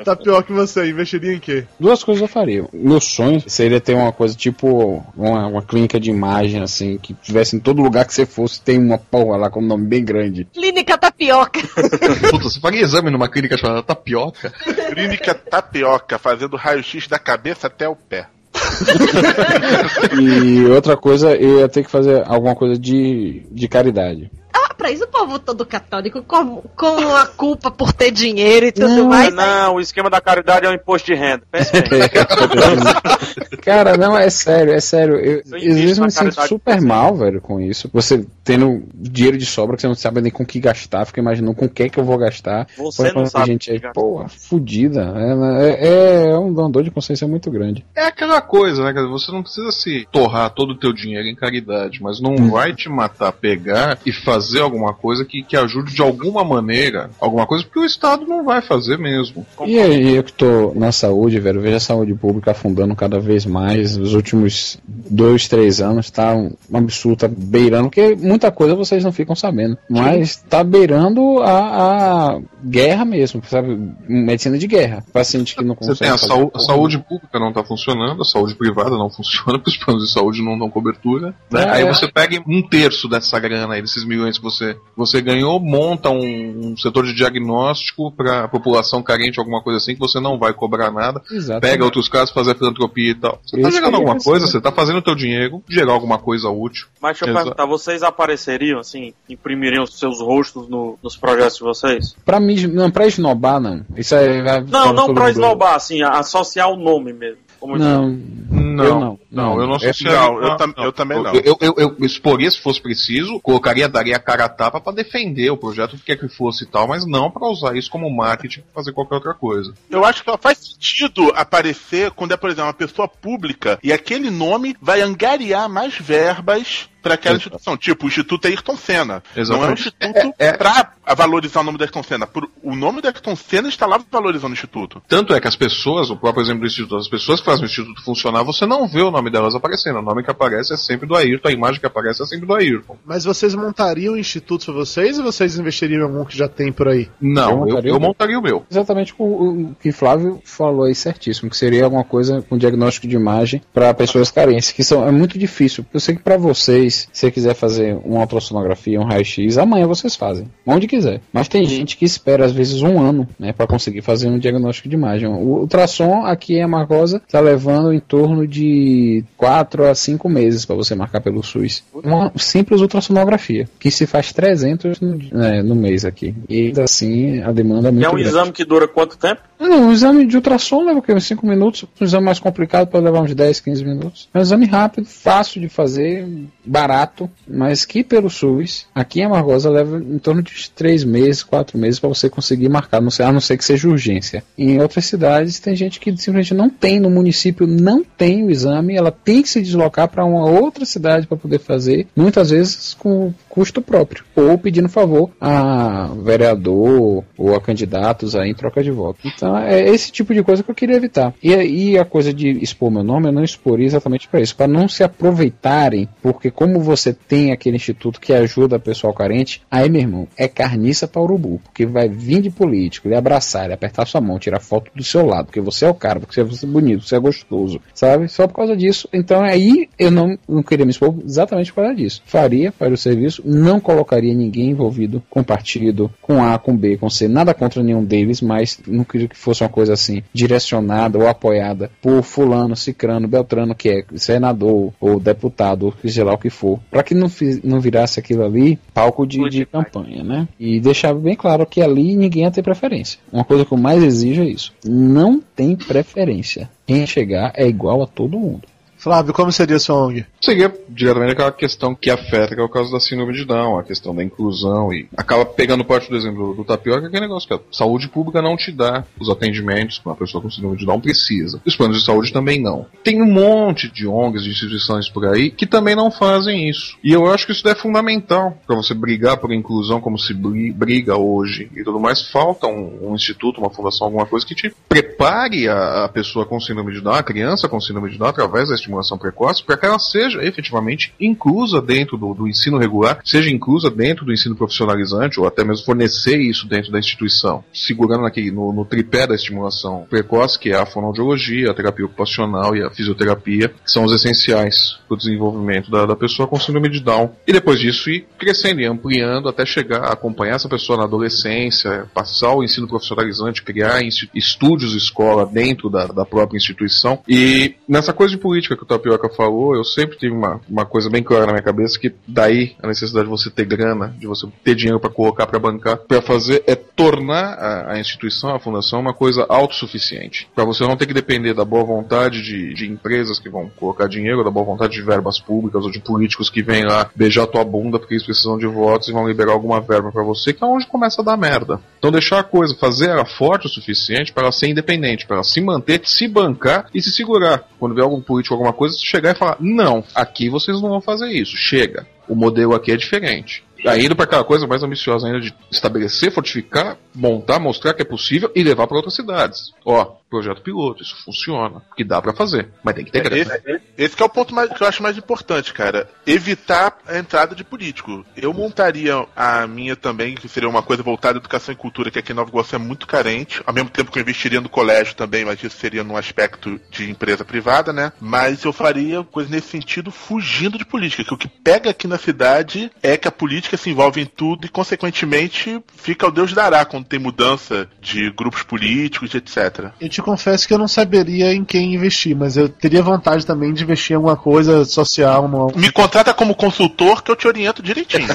Tá pior que você, investiria em quê? Duas coisas eu faria. Meu sonho seria ter uma coisa tipo uma, uma clínica de imagem, assim, que tivesse em todo lugar que você fosse, tem uma porra lá com um nome bem grande. Clínica tapioca. Puta, você faria exame numa clínica chamada Tapioca? Clínica Tapioca, fazendo raio-x da cabeça até o pé. E outra coisa, eu ia ter que fazer alguma coisa de, de caridade. Ah, pra isso o povo todo católico com, com a culpa por ter dinheiro e tudo mais. Não, o esquema da caridade é um imposto de renda. Cara, não, é sério, é sério. Eu, Eu às vezes eu me sinto super mal, velho, com isso. Você tendo dinheiro de sobra que você não sabe nem com que gastar, fica imaginando com o que é que eu vou gastar. Você não sabe gente com é, que gastar. porra, fudida. É, é, é um uma dor de consciência muito grande. É aquela coisa, né? Você não precisa se torrar todo o teu dinheiro em caridade, mas não vai te matar pegar e fazer alguma coisa que, que ajude de alguma maneira, alguma coisa, porque o Estado não vai fazer mesmo. E aí, eu que tô na saúde, velho, vejo a saúde pública afundando cada vez mais. Nos últimos dois, três anos, tá um absurdo, tá beirando, porque muita coisa vocês não ficam sabendo. Mas tá beirando a, a guerra mesmo, sabe? Medicina de guerra. Paciente que não Você consegue. tem a, fazer saú- a saúde pública não está funcionando, a saúde privada não funciona, porque os planos de saúde não dão cobertura. né? É, aí você pega um terço dessa grana aí, desses milhões que você, você ganhou, monta um, um setor de diagnóstico para a população carente, alguma coisa assim, que você não vai cobrar nada. Exatamente. Pega outros casos, fazer filantropia e tal. Você tá que gerando alguma coisa, você tá fazendo o teu dinheiro, gerar alguma coisa útil. Mas deixa eu Exato. perguntar, vocês apareceriam, assim, imprimiriam os seus rostos no- nos projetos de vocês? Pra mim, não, pra esnobar, não. Isso aí vai. Não, não pra mundo- esnobar, assim, a- associar o nome mesmo. Como Não, Não, eu não. Não, eu não É- associaria. Não, eu tam- eu também não. Eu, eu, eu exporia se fosse preciso, colocaria, daria a cara a tapa pra defender o projeto, o que quer que fosse e tal, mas não pra usar isso como marketing pra fazer qualquer outra coisa. Eu acho que só faz sentido aparecer quando é, por exemplo, uma pessoa pública e aquele nome vai angariar mais verbas para aquela Exato. instituição. Tipo, o Instituto Ayrton Senna. Não é um Exatamente. instituto pra valorizar o nome da Ayrton Senna. O nome da Ayrton Senna está lá valorizando o Instituto. Tanto é que as pessoas, o próprio exemplo do Instituto, as pessoas que fazem o Instituto funcionar, você não vê o nome delas aparecendo. O nome que aparece é sempre do Ayrton, a imagem que aparece é sempre do Ayrton. Mas vocês montariam institutos pra vocês ou vocês investiriam em algum que já tem por aí? Não, eu, montaria eu o meu. montaria o meu. Exatamente o, o que Flávio falou aí certíssimo, que seria alguma coisa com diagnóstico de imagem para pessoas carentes, que são, é muito difícil. Eu sei que para vocês, se você quiser fazer uma ultrassonografia, um raio-x, amanhã vocês fazem, onde quiser. Mas tem gente que espera às vezes um ano, né, para conseguir fazer um diagnóstico de imagem. O ultrassom aqui em Amargosa tá levando em torno de 4 a 5 meses para você marcar pelo SUS. Uma simples ultrassonografia, que se faz 300 no, né, no mês aqui. E ainda assim a demanda é muito é um grande. exame que dura quanto tempo? Não, um exame de ultrassom leva o quê? Uns 5 minutos. Um exame mais complicado pode levar uns 10, 15 minutos. É um exame rápido, fácil de fazer, barato, mas que pelo SUS, aqui em Amargosa leva em torno de uns 3 meses, 4 meses para você conseguir marcar, não sei- a não ser que seja urgência. Em outras cidades tem gente que simplesmente não tem no município, não tem o exame, ela tem que se deslocar para uma outra cidade para poder fazer, muitas vezes com custo próprio, ou pedindo favor a vereador ou a candidatos aí em troca de voto. Então é esse tipo de coisa que eu queria evitar. E, e a coisa de expor meu nome, eu não exporia exatamente para isso, para não se aproveitarem, porque como você tem aquele instituto que ajuda o pessoal carente, aí meu irmão, é carniça para urubu, porque vai vir de político, ele abraçar, ele apertar sua mão, tirar foto do seu lado, porque você é o cara, porque você é bonito, você é gostoso, sabe? Só por causa disso. Então aí eu não, não queria me expor exatamente por causa disso. Faria, faria o serviço, não colocaria ninguém envolvido com partido, com A, com B, com C, nada contra nenhum deles, mas não queria que fosse uma coisa assim, direcionada ou apoiada por fulano, cicrano, beltrano, que é senador ou deputado, ou seja lá o que for, para que não, não virasse aquilo ali palco de, de campanha, né? E deixar bem claro que ali ninguém ia ter preferência. Uma coisa que eu mais exijo é isso. Não tem preferência. Quem chegar é igual a todo mundo. Flávio, como seria sua ONG? Seria diretamente aquela questão que afeta, que é o caso da síndrome de Down, a questão da inclusão e acaba pegando parte do exemplo do tapioca, que é negócio que a saúde pública não te dá os atendimentos que uma pessoa com síndrome de Down precisa. Os planos de saúde também não. Tem um monte de ONGs, de instituições por aí, que também não fazem isso. E eu acho que isso é fundamental para você brigar por inclusão como se bri- briga hoje e tudo mais. Falta um, um instituto, uma fundação, alguma coisa que te prepare a, a pessoa com síndrome de Down, a criança com síndrome de Down, através da estimulação precoce, para que ela seja efetivamente inclusa dentro do, do ensino regular, seja inclusa dentro do ensino profissionalizante, ou até mesmo fornecer isso dentro da instituição, segurando no, no tripé da estimulação precoce, que é a fonoaudiologia, a terapia ocupacional e a fisioterapia, que são os essenciais para o desenvolvimento da, da pessoa com síndrome de Down. E depois disso ir crescendo e ampliando até chegar a acompanhar essa pessoa na adolescência, passar o ensino profissionalizante, criar estúdios escola dentro da, da própria instituição. E nessa coisa de política que o Tapioca falou, eu sempre tive uma, uma coisa bem clara na minha cabeça que daí a necessidade de você ter grana, de você ter dinheiro para colocar, para bancar, para fazer é tornar a, a instituição, a fundação, uma coisa autossuficiente. Para você não ter que depender da boa vontade de, de empresas que vão colocar dinheiro, da boa vontade de verbas públicas ou de políticos que vêm lá beijar tua bunda porque eles precisam de votos e vão liberar alguma verba para você, que é onde começa a dar merda. Então deixar a coisa, fazer ela forte o suficiente para ela ser independente, para ela se manter, se bancar e se segurar. Quando vê algum político, alguma coisa, chegar e falar: não, aqui vocês não vão fazer isso, chega. O modelo aqui é diferente. Aí indo pra aquela coisa mais ambiciosa ainda de estabelecer, fortificar, montar, mostrar que é possível e levar pra outras cidades. Ó, projeto piloto, isso funciona. Que dá pra fazer, mas tem que ter grana. Esse, esse que é o ponto mais- que eu acho mais importante, cara. Evitar a entrada de político. Eu montaria a minha também, que seria uma coisa voltada à educação e cultura, que aqui em Nova Iguaçu é muito carente. Ao mesmo tempo que eu investiria no colégio também, mas isso seria num aspecto de empresa privada, né? Mas eu faria coisa nesse sentido fugindo de política. Que o que pega aqui na cidade é que a política se envolve em tudo e, consequentemente, fica o Deus dará quando tem mudança de grupos políticos, etc. Eu te confesso que eu não saberia em quem investir, mas eu teria vontade também de investir em alguma coisa social. Uma... Me contrata como consultor que eu te oriento direitinho.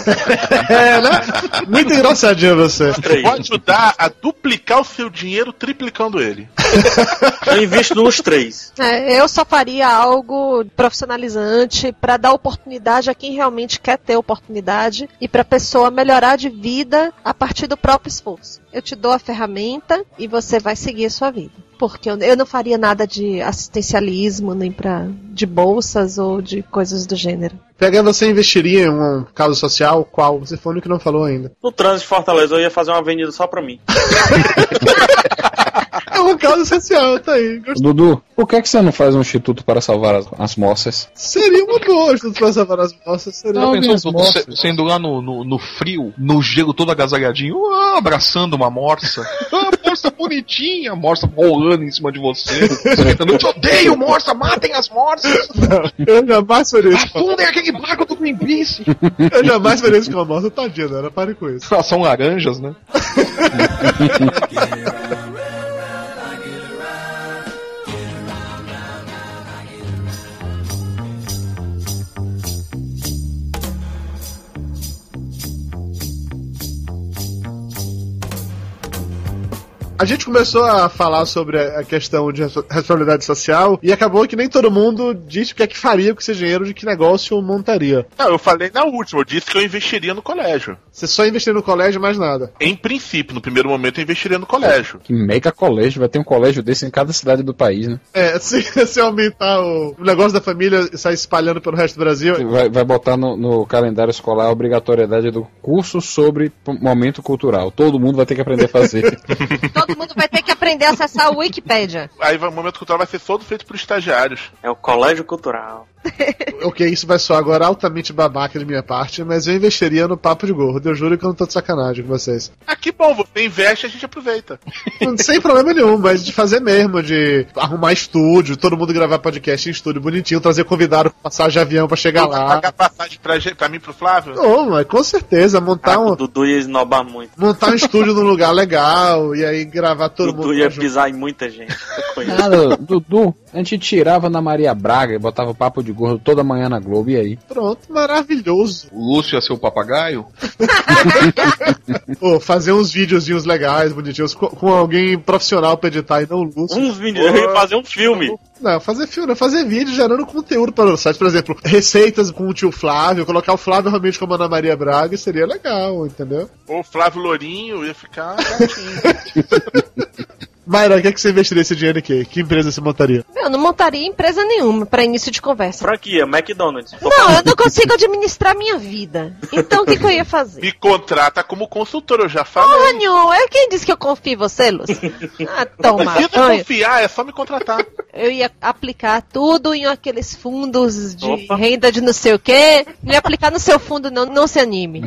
É, né? Muito engraçadinho você. Vou ajudar a duplicar o seu dinheiro triplicando ele. Eu invisto nos três. É, eu só faria algo profissionalizante para dar oportunidade a quem realmente quer ter oportunidade e para a pessoa melhorar de vida a partir do próprio esforço. Eu te dou a ferramenta e você vai seguir a sua vida. Porque eu, eu não faria nada de assistencialismo, nem pra, de bolsas ou de coisas do gênero. Pegando, você investiria em um causa social? Qual? Você foi o único que não falou ainda. No trânsito de Fortaleza eu ia fazer uma avenida só pra mim. É uma causa social, tá aí. Gostei. Dudu, por que, é que você não faz um instituto para salvar as, as moças? Seria uma boa ajuda pra salvar as moças. Seria uma pensou moças. se- sendo lá no, no, no frio, no gelo todo agasalhadinho, ah, abraçando uma morsa. Ah, morsa bonitinha, morsa rolando em cima de você. Você Eu te odeio, morsa, matem as morsas! Eu jamais faria isso. Afundem aquele barco do Greenpeace! Eu jamais faria isso com a moça. Tadinha, né? Pare com isso. Ah, São laranjas, né? A gente começou a falar sobre a questão de respo- responsabilidade social e acabou que nem todo mundo disse o que é que faria com esse dinheiro, de que negócio montaria. Não, eu falei na última, eu disse que eu investiria no colégio. Você só investir no colégio, mais nada. Em princípio, no primeiro momento eu investiria no colégio. Que mega colégio, vai ter um colégio desse em cada cidade do país, né? É, se, se aumentar o, o negócio da família e sair espalhando pelo resto do Brasil. Vai, vai botar no, no calendário escolar a obrigatoriedade do curso sobre momento cultural. Todo mundo vai ter que aprender a fazer. Todo mundo vai ter que aprender a acessar a Wikipédia. Aí o momento cultural vai ser todo feito por estagiários. É o colégio cultural. Ok, isso vai soar agora altamente babaca de minha parte, mas eu investiria no papo de gordo. Eu juro que eu não tô de sacanagem com vocês. Ah, que bom, você investe e a gente aproveita. Sem problema nenhum, mas de fazer mesmo, de arrumar estúdio, todo mundo gravar podcast em estúdio bonitinho, trazer convidado pra passagem de avião pra chegar lá. Pagar passagem pra, pra mim e pro Flávio? Não, mas com certeza, montar Ah, o um, Dudu ia esnobar muito. montar um estúdio num lugar legal e aí gravar O todo Dudu mundo. ia junto. pisar em muita gente. Cara, Dudu, a gente tirava na Maria Braga e botava o papo de gordo toda manhã na Globo, e aí? Pronto, maravilhoso. O Lúcio ia ser o papagaio? Pô, fazer uns videozinhos legais, bonitinhos, com, com alguém profissional pra editar e não o Lúcio. Uns vídeos, eu ia fazer um filme. Não, fazer filme, fazer vídeo gerando conteúdo para o site. Por exemplo, receitas com o tio Flávio, colocar o Flávio realmente como a Ana Maria Braga seria legal, entendeu? Ou o Flávio Lourinho ia ficar gatinho. Mayra, o que, é que você investiria esse dinheiro em quê? Que empresa você montaria? Eu não montaria empresa nenhuma para início de conversa. Franquia, McDonald's. Não, eu não consigo administrar minha vida. Então o que, que eu ia fazer? Me contrata como consultor, eu já falei. Porra nenhuma. Eu quem disse que eu confio em você, Lúcio? Ah, toma. Se não confiar, é só me contratar. Eu ia aplicar tudo em aqueles fundos de Opa. renda de não sei o quê. Não ia aplicar no seu fundo, não, não se anime.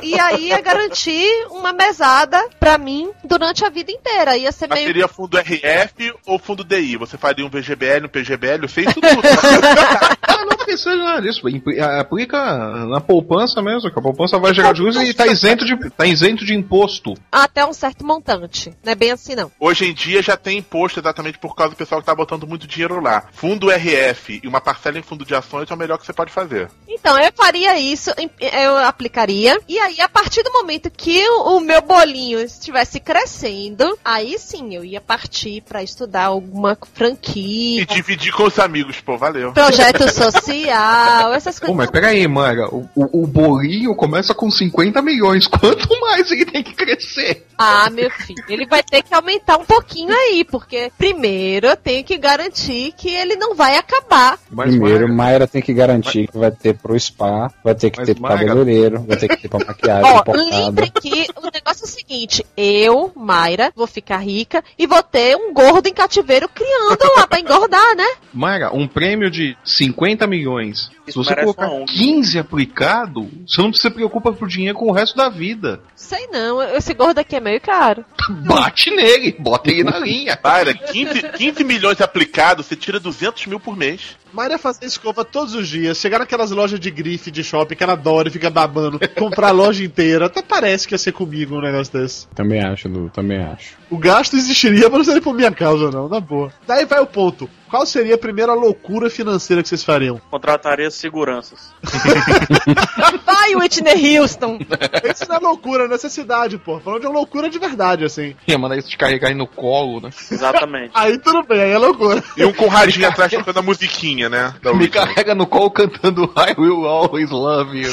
E aí ia garantir uma mesada pra mim durante a vida inteira. Ia ser meio. Seria fundo RF ou fundo DI? Você faria um VGBL, um PGBL, eu sei tudo. Ah, não de nada disso. Impli- Aplica na poupança mesmo, que a poupança vai gerar juros e tá isento de, tá isento de imposto. Até um certo montante. Não é bem assim, não. Hoje em dia já tem imposto exatamente por causa do pessoal que tá botando muito dinheiro lá. Fundo RF e uma parcela em fundo de ações é o melhor que você pode fazer. Então, eu faria isso, eu aplicaria, e aí, a partir do momento que o, o meu bolinho estivesse crescendo, aí sim, eu eu ia partir pra estudar alguma franquia, E dividir com os amigos, pô, valeu. projeto social, essas Pô, coisas. mas peraí, Mara, o, o, o bolinho começa com 50 milhões. Quanto mais ele tem que crescer? Ah, meu filho, ele vai ter que aumentar um pouquinho aí, porque primeiro eu tenho que garantir que ele não vai acabar. Mas, Primeiro, Mara, Mayra tem que garantir que vai ter pro spa, vai ter que Mas, ter pro Mayra- cabeleireiro, vai ter que ter pra maquiagem Ó, lembre que o negócio é o seguinte: eu, Mayra, vou ficar rica e vou ter um gordo em cativeiro criando lá pra engordar, né? Mara, um prêmio de 50 milhões. Se Isso você merece colocar uma ONG. 15 aplicado, você não se preocupa pro dinheiro com o resto da vida. Sei não, esse gordo aqui é meio caro. Bate nele, bota ele na linha. Para, 15, 15 milhões aplicados, você tira 200 mil por mês. Maria fazer escova todos os dias, chegar naquelas lojas de grife de shopping que ela adora e fica babando, comprar a loja inteira. Até parece que ia ser comigo um negócio desse. Também acho, Lu, também acho. O gasto existiria, mas não seria por minha causa, não, na boa. Daí vai o ponto. Qual seria a primeira loucura financeira que vocês fariam? Contrataria seguranças. Vai, Whitney Houston! Isso não é loucura, é necessidade, pô. Falando de uma loucura de verdade, assim. Ia mandar isso te carregar aí no colo, né? Exatamente. Aí tudo bem, aí é loucura. E um com atrás tocando a musiquinha, né? Me Whitney. carrega no colo cantando I will always love you.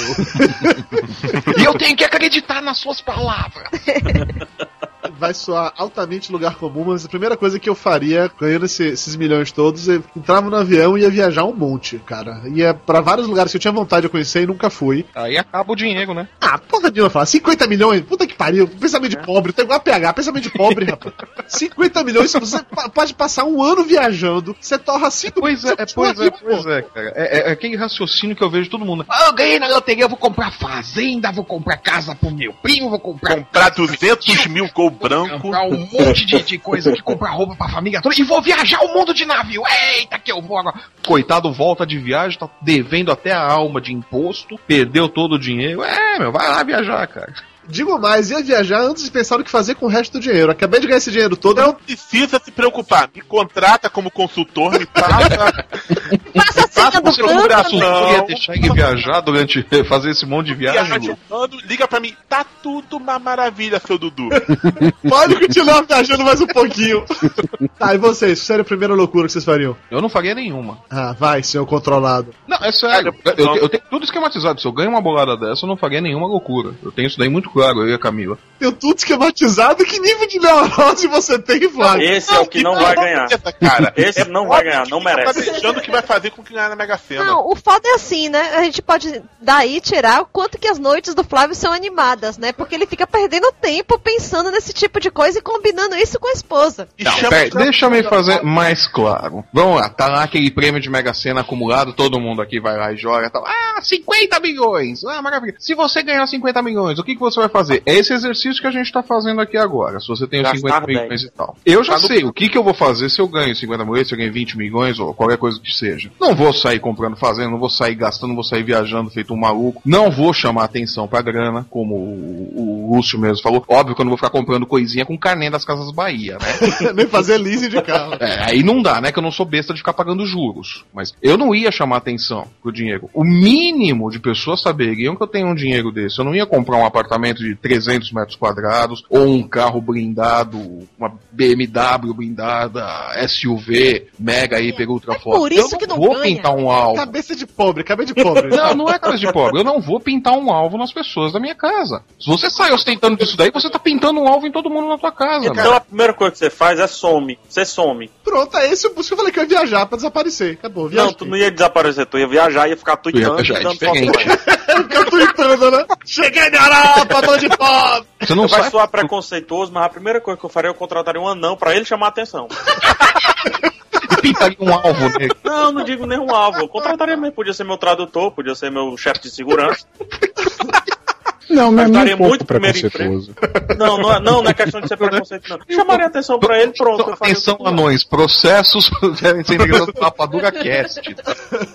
e eu tenho que acreditar nas suas palavras. Vai soar altamente lugar comum, mas a primeira coisa que eu faria, ganhando esse- esses milhões todos, eu entrava no avião e ia viajar um monte, cara. Ia pra vários lugares que eu tinha vontade de conhecer e nunca fui. Aí acaba o dinheiro, né? Ah, porra de uma falar, 50 milhões? Puta que pariu, pensamento de pobre, tem igual a PH, pensamento de pobre, rapaz. 50 milhões, você pode passar um ano viajando, você torra 5 Pois é, é, pois é, pois é, cara. É, é- é aquele raciocínio que eu vejo todo mundo. Ah, eu ganhei na loteria, eu vou comprar fazenda, vou comprar casa pro meu primo, vou comprar Comprar 200 mil gol branco. comprar um monte de, de coisa aqui, comprar roupa pra família toda e vou viajar o mundo de navio. Eita, que eu vou agora. Coitado, volta de viagem, tá devendo até a alma de imposto, perdeu todo o dinheiro. É, meu, vai lá viajar, cara. Digo mais, ia viajar antes de pensar no que fazer com o resto do dinheiro. Acabei de ganhar esse dinheiro todo, Não eu precisa se preocupar. Me contrata como consultor, me paga. Passa a senha do banco. Não. ia deixar ele viajar durante fazer esse monte de viagem. Viagem liga pra mim. Tá tudo uma maravilha, seu Dudu. pode continuar viajando mais um pouquinho. tá, e vocês? Sério, a primeira loucura que vocês fariam? Eu não faria nenhuma. Ah, vai, senhor controlado. Não, é sério. Eu, eu- eu tenho tudo esquematizado. Se eu ganho uma bolada dessa, eu não faria nenhuma loucura. Eu tenho isso daí muito claro, eu e a Camila. Tenho tudo esquematizado, que nível de neurose você tem, Flávio? Esse é o que não vai ganhar. Cara. Esse não vai ganhar, não Tá merece. deixando o que vai fazer com que ganhar na Mega Sena. Não, o foda é assim, né? A gente pode daí tirar o quanto que as noites do Flávio são animadas, né? Porque ele fica perdendo tempo pensando nesse tipo de coisa e combinando isso com a esposa. E Não, pera, pra- deixa eu me fazer mais claro. Vamos lá, tá lá aquele prêmio de Mega Sena acumulado, todo mundo aqui vai lá e joga tal. Ah, 50 milhões! Ah, maravilha. Se você ganhar 50 milhões, o que, que você vai fazer? É esse exercício que a gente tá fazendo aqui agora. Se você tem Gastar 50 10. milhões e tal. Eu já Tá no- sei o que, que eu vou fazer se eu ganho 50 milhões, se eu ganho 20 milhões ou qualquer coisa que seja. Não vou sair comprando fazenda, não vou sair gastando, não vou sair viajando feito um maluco. Não vou chamar atenção pra grana, como o, o Lúcio mesmo falou. Óbvio que eu não vou ficar comprando coisinha com carnê das Casas Bahia, né? Nem fazer leasing de carro. É, aí não dá, né? Que eu não sou besta de ficar pagando juros. Mas eu não ia chamar atenção pro dinheiro. O mínimo de pessoas saberiam que eu tenho um dinheiro desse. Eu não ia comprar um apartamento de 300 metros quadrados ou um carro blindado, uma BMW blindada, SUV, mega hiper ultra forte. É por isso eu que não vou ganha. pintar um alvo. Cabeça de pobre, cabeça de pobre. Não, não é cabeça de pobre. Eu não vou pintar um alvo nas pessoas da minha casa. Se você sai ostentando disso daí, você tá pintando um alvo em todo mundo na tua casa. Então velho. a primeira coisa que você faz é some. Você some. Pronto, é esse o que eu falei que eu ia viajar pra desaparecer. Acabou, Não, viajei. tu não ia desaparecer, tu ia viajar, ia ficar Tu ia viajar, é diferente. pra ele. Fica tweetando, né? Cheguei na Europa, de pobre. Você não Vai sai soar preconceituoso, mas a primeira coisa que eu faria é eu contrataria um anão pra ele chamar a atenção. e pintaria um alvo nele. Não, não digo nenhum alvo. Eu contrataria mesmo. Podia ser meu tradutor, podia ser meu chefe de segurança. Não, daria um pouco muito primeiro preconceituoso. Não, não é, não, não é questão de ser preconceito, não. Chamaria atenção pra ele, pronto. Atenção, anões, processos devem ser integrados no Rapadura Cast.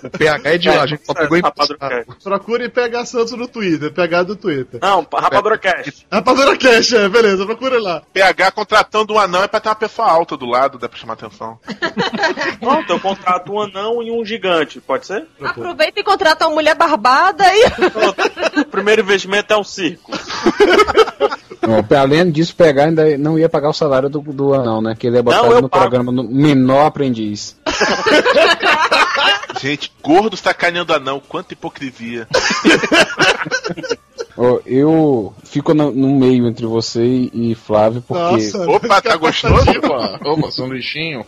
O PH é de lá, a gente só pegou emprestado. Cast. Procure PH Santos no Twitter, PH do Twitter. Não, Rapadura Cast. Rapadura Cash, é, beleza, procure lá. PH contratando um anão é pra ter uma pessoa alta do lado, dá pra chamar atenção. Pronto, eu contrato um anão e um gigante, pode ser? Aproveita e contrata uma mulher barbada e. O primeiro investimento é um circo. Além disso, pegar ainda não ia pagar o salário do, do anão, né? Que ele ia botar Não, ele no pago. programa no menor aprendiz. Gente, gordo sacaneando anão, quanta hipocrisia. Ó, eu fico no, no meio entre você e Flávio, porque. Nossa, Opa, tá gostoso? Opa, opa, sanduichinho.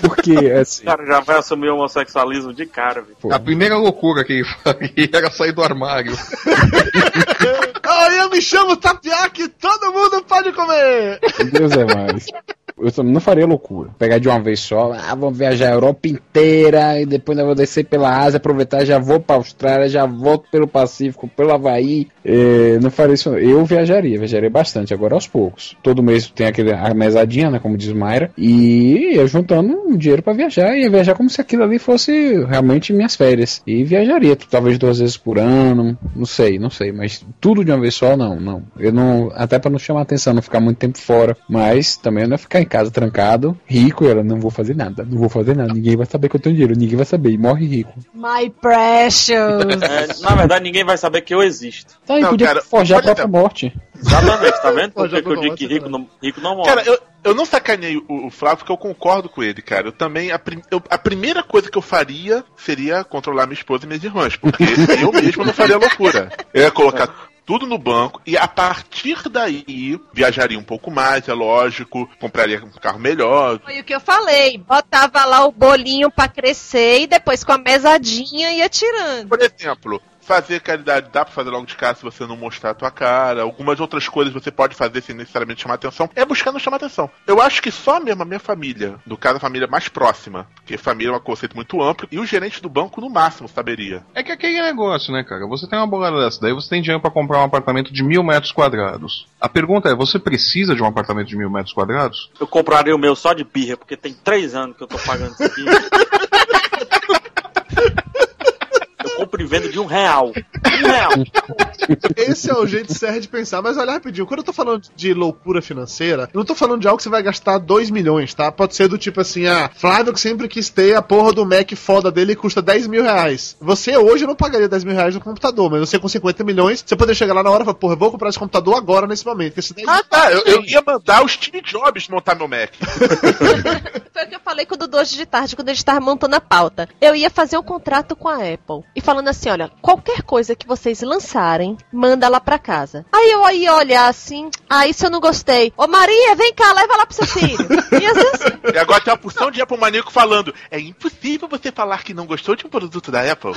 Porque, assim. O cara já vai assumir o homossexualismo de cara, velho. A primeira loucura que ele faria era sair do armário. Ah, eu me chamo Tapiaki, todo mundo pode comer! Deus é mais. Eu não faria loucura. Pegar de uma vez só, ah, vou viajar a Europa inteira e depois eu vou descer pela Ásia, aproveitar, já vou pra Austrália, já volto pelo Pacífico, pelo Havaí. É, não faria isso. Eu viajaria, viajaria bastante, agora aos poucos. Todo mês tem aquele, mesadinha, né, como diz Mayra, e eu juntando um dinheiro pra viajar, ia viajar como se aquilo ali fosse realmente minhas férias. E viajaria, talvez duas vezes por ano, não sei, não sei, mas tudo de uma vez só, não, não. Eu não, até pra não chamar atenção, não ficar muito tempo fora, mas também não é ficar em casa trancado, rico, e ela não vou fazer nada, não vou fazer nada, ninguém vai saber que eu tenho dinheiro, ninguém vai saber, e morre rico. My precious. É, na verdade, ninguém vai saber que eu existo. Tá, e Não, podia cara, forjar a própria morte. Exatamente, tá vendo? Por Pode que que eu digo que rico não, rico não morre? Cara, eu, eu não sacanei o, o Flávio porque eu concordo com ele, cara. Eu também. A, prim- eu- a primeira coisa que eu faria seria controlar minha esposa e minhas irmãs. Porque eu mesmo não faria loucura. Eu ia colocar tudo no banco e a partir daí viajaria um pouco mais, é lógico. Compraria um carro melhor. Foi o que eu falei. Botava lá o bolinho pra crescer e depois com a mesadinha ia tirando. Por exemplo. Fazer caridade dá pra fazer logo de casa se você não mostrar a tua cara. Algumas outras coisas você pode fazer sem necessariamente chamar atenção. É buscar não chamar atenção. Eu acho que só mesmo a minha família, no caso a família mais próxima, porque família é um conceito muito amplo, e o gerente do banco no máximo saberia. É que aquele negócio, né, cara? Você tem uma bolada dessa, daí você tem dinheiro pra comprar um apartamento de mil metros quadrados. A pergunta é, você precisa de um apartamento de mil metros quadrados? Eu compraria o meu só de birra, porque tem três anos que eu tô pagando isso aqui. eu compro e vendo de um real. Um real. Esse é o jeito certo de pensar. Mas olha rapidinho, quando eu tô falando de loucura financeira, eu não tô falando de algo que você vai gastar 2 milhões, tá? Pode ser do tipo assim, ah, Flávio que sempre quis ter a porra do Mac foda dele e custa 10 mil reais. Você hoje não pagaria 10 mil reais no computador, mas você com 50 milhões, você poderia chegar lá na hora e falar, porra, eu vou comprar esse computador agora, nesse momento. Esse 10 Ah, tá. Eu, eu ia mandar o Steve Jobs montar meu Mac. Foi o que eu falei com o Dudu hoje de tarde, quando a gente tava montando a pauta. Eu ia fazer um contrato com a Apple. E falando assim, olha, qualquer coisa que vocês lançarem, manda lá pra casa. Aí eu ia olhar assim, ah, isso eu não gostei. Ô Maria, vem cá, leva lá pro seu filho. E às vezes, E agora tem uma porção de Apple maníaco falando: é impossível você falar que não gostou de um produto da Apple.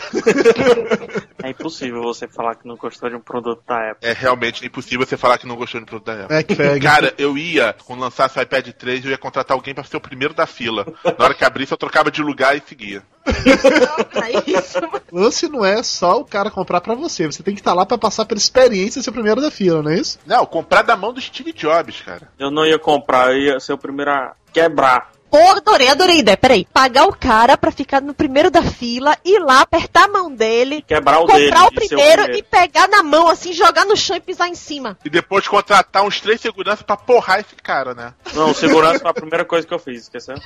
É impossível você falar que não gostou de um produto da Apple. É realmente impossível você falar que não gostou de um produto da Apple. É que pega. Cara, eu ia, quando lançasse o iPad 3, eu ia contratar alguém pra ser o primeiro da fila. Na hora que abrisse, eu trocava de lugar e seguia. isso. Lance não é só o cara comprar pra você. Você tem que estar lá pra passar pela experiência e ser o primeiro da fila, não é isso? Não, comprar da mão do Steve Jobs, cara. Eu não ia comprar, eu ia ser o primeiro a quebrar. Pô, adorei, adorei a ideia. Peraí. Pagar o cara pra ficar no primeiro da fila, ir lá, apertar a mão dele, Quebrar o comprar dele. o e ser primeiro, primeiro. e pegar na mão, assim, jogar no chão e pisar em cima. E depois contratar uns três seguranças pra porrar esse cara, né? Não, segurança foi a primeira coisa que eu fiz, esqueceu?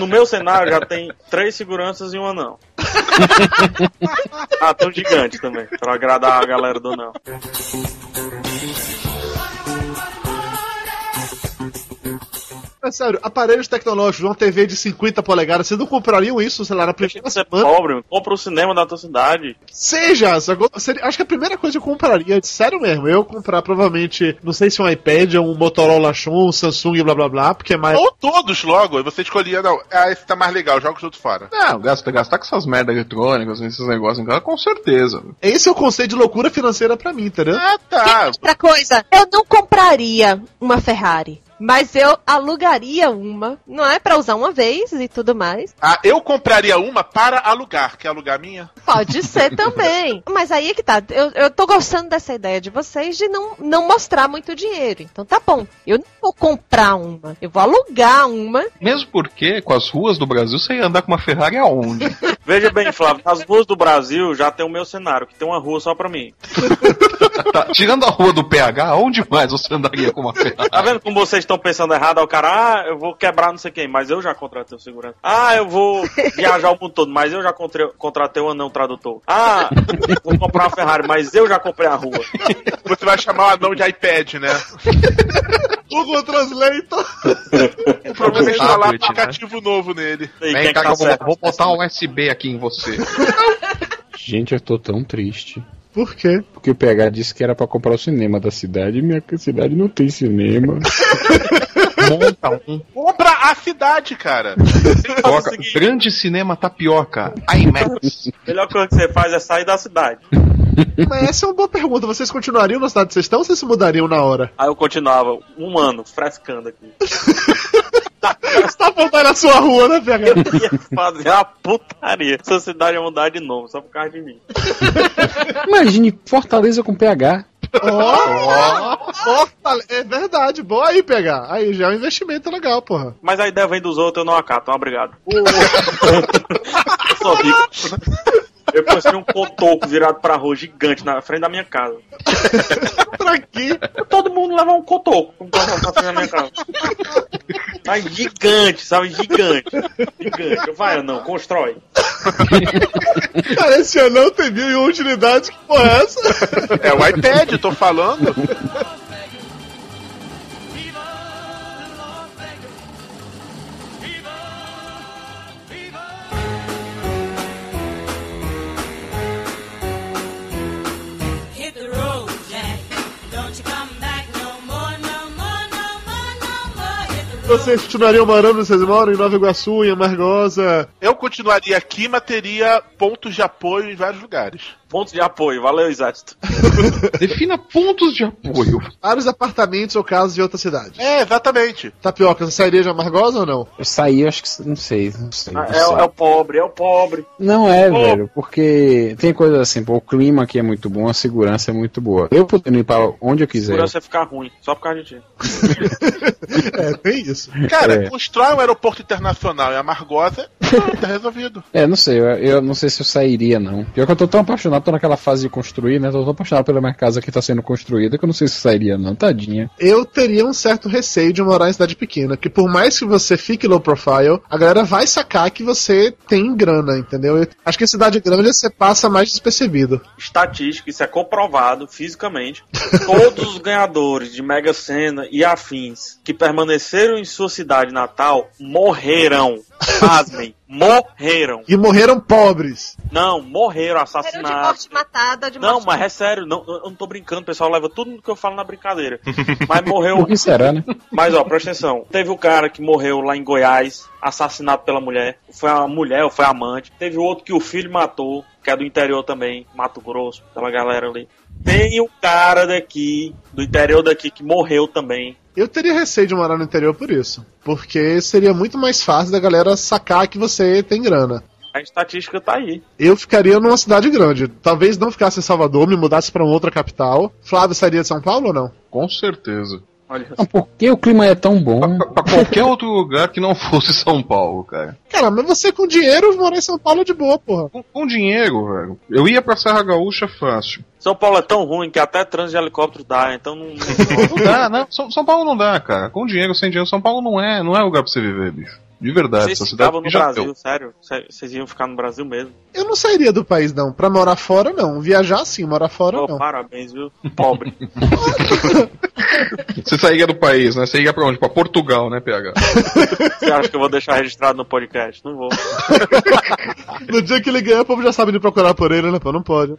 No meu cenário já tem três seguranças e um anão. Ah, tão gigante também, pra agradar a galera do não. É sério, aparelhos tecnológicos, uma TV de 50 polegadas, vocês não comprariam isso, sei lá, na primeira Você é semana? pobre, compra o cinema da tua cidade. Seja! Seria- acho que a primeira coisa que eu compraria, sério mesmo, eu comprar provavelmente, não sei se um iPad, um Motorola Xun, um Samsung, blá blá blá, porque é mais. Ou todos logo, você escolhia, não, ah, esse tá mais legal, joga os outros fora. Não, gasta, gastar com essas merdas eletrônicas, esses negócios em casa, com certeza. Esse é o conceito de loucura financeira pra mim, entendeu? Ah, tá. Outra coisa, eu não compraria uma Ferrari. Mas eu alugaria uma, não é pra usar uma vez e tudo mais. Ah, eu compraria uma para alugar. Quer alugar minha? Pode ser também. Mas aí é que tá. Eu, eu tô gostando dessa ideia de vocês de não, não mostrar muito dinheiro. Então tá bom. Eu não vou comprar uma. Eu vou alugar uma. Mesmo porque, com as ruas do Brasil, você ia andar com uma Ferrari aonde? Veja bem, Flávio, nas ruas do Brasil já tem o meu cenário, que tem uma rua só pra mim. Tá, tirando a rua do PH, aonde mais você andaria com uma Ferrari? Tá vendo como vocês estão estão pensando errado, aí o cara, ah, eu vou quebrar não sei quem, mas eu já contratei o segurança. Ah, eu vou viajar o mundo todo, mas eu já contra- contratei o anão tradutor. Ah, vou comprar uma Ferrari, mas eu já comprei a rua. Você vai chamar o anão de iPad, né? Google Translator. O problema é instalar Tablet, né? aplicativo novo nele. Vem quem cá tá que eu vou, vou botar um USB aqui em você. Gente, eu tô tão triste. Por quê? Porque o PH disse que era pra comprar o cinema da cidade e minha cidade não tem cinema. Monta um. Compra a cidade, cara. Coloca grande cinema tapioca. IMAX. A melhor coisa que você faz é sair da cidade. Mas essa é uma boa pergunta. Vocês continuariam na cidade que vocês estão ou vocês se mudariam na hora? Aí eu continuava um ano frescando aqui. Você tá apontando na sua rua, né, PH? Ia fazer uma putaria. Essa cidade ia mudar de novo, só por causa de mim. Imagine Fortaleza com PH. Ó, Fortale- é verdade, boa aí pegar. Aí já é um investimento legal, porra. Mas a ideia vem dos outros, eu não acato, então, obrigado. eu sou rico. Eu construí um cotoco virado pra rua gigante na frente da minha casa. pra quê? Todo mundo leva um cotoco pra pra frente da minha casa. Mas gigante, sabe? Gigante. Gigante. Vai, não, constrói. Cara, esse anão tem mil e uma utilidades, que porra é essa? É o iPad, tô falando. Vocês continuariam morando, vocês moram em Nova Iguaçu, em Amargosa. Eu continuaria aqui, mas teria pontos de apoio em vários lugares. Ponto de apoio, valeu, Exército. Defina pontos de apoio. Vários apartamentos ou casas de outra cidade. É, exatamente. Tapioca, você sairia de Amargosa ou não? Eu saí, acho que. Não sei, não sei. não É, sei. é o pobre, é o pobre. Não é, velho, porque tem coisas assim, pô, o clima aqui é muito bom, a segurança é muito boa. Eu podendo ir pra onde eu quiser. Segurança ia ficar ruim, só por causa de ti. É, tem isso. Cara, É. constrói um aeroporto internacional em Amargosa, tá resolvido. É, não sei, eu, eu não sei se eu sairia, não. Pior que eu tô tão apaixonado, tô naquela fase de construir, né? Tô tão apaixonado pela minha casa que tá sendo construída que eu não sei se eu sairia, não. Tadinha. Eu teria um certo receio de morar em cidade pequena, que por mais que você fique low profile, a galera vai sacar que você tem grana, entendeu? Eu acho que em cidade grande você passa mais despercebido. Estatística, isso é comprovado fisicamente. Todos os ganhadores de Mega Sena e afins que permaneceram em sua cidade natal morreram. Pasmem, morreram. E morreram pobres. Não, morreram Morreram de assassinados. morte matada, de Não, morte mas é sério, não, eu não tô brincando, o pessoal leva tudo que eu falo na brincadeira. Mas morreu. Por que será, né? Mas ó, presta atenção. Teve o cara que morreu lá em Goiás, assassinado pela mulher. Foi a mulher ou foi a amante. Teve o outro que o filho matou, que é do interior também, Mato Grosso, aquela galera ali. Tem o cara daqui, do interior daqui, que morreu também. Eu teria receio de morar no interior por isso. Porque seria muito mais fácil da galera sacar que você tem grana. A estatística tá aí. Eu ficaria numa cidade grande. Talvez não ficasse em Salvador, me mudasse pra uma outra capital. Flávio sairia de São Paulo ou não? Com certeza. Olha Não, por que o clima é tão bom? Pra, pra qualquer outro lugar que não fosse São Paulo, cara. Cara, mas você com dinheiro morar em São Paulo é de boa, porra. Com, com dinheiro, velho. Eu ia pra Serra Gaúcha fácil. São Paulo é tão ruim que até trânsito de helicóptero dá, então não. Não dá, não. São, São Paulo não dá, cara. Com dinheiro, sem dinheiro, São Paulo não é, não é lugar pra você viver, bicho. De verdade, Vocês ficavam no Brasil, deu. sério? Cê- Vocês iam ficar no Brasil mesmo? Eu não sairia do país, não. Pra morar fora, não. Viajar, sim. Morar fora, Pô, não. parabéns, viu? Pobre. Você sairia do país, né? Você ia pra onde? Pra Portugal, né, PH? Você acha que eu vou deixar registrado no podcast? Não vou. No dia que ele ganhar, o povo já sabe de procurar por ele, né? Pô, não pode.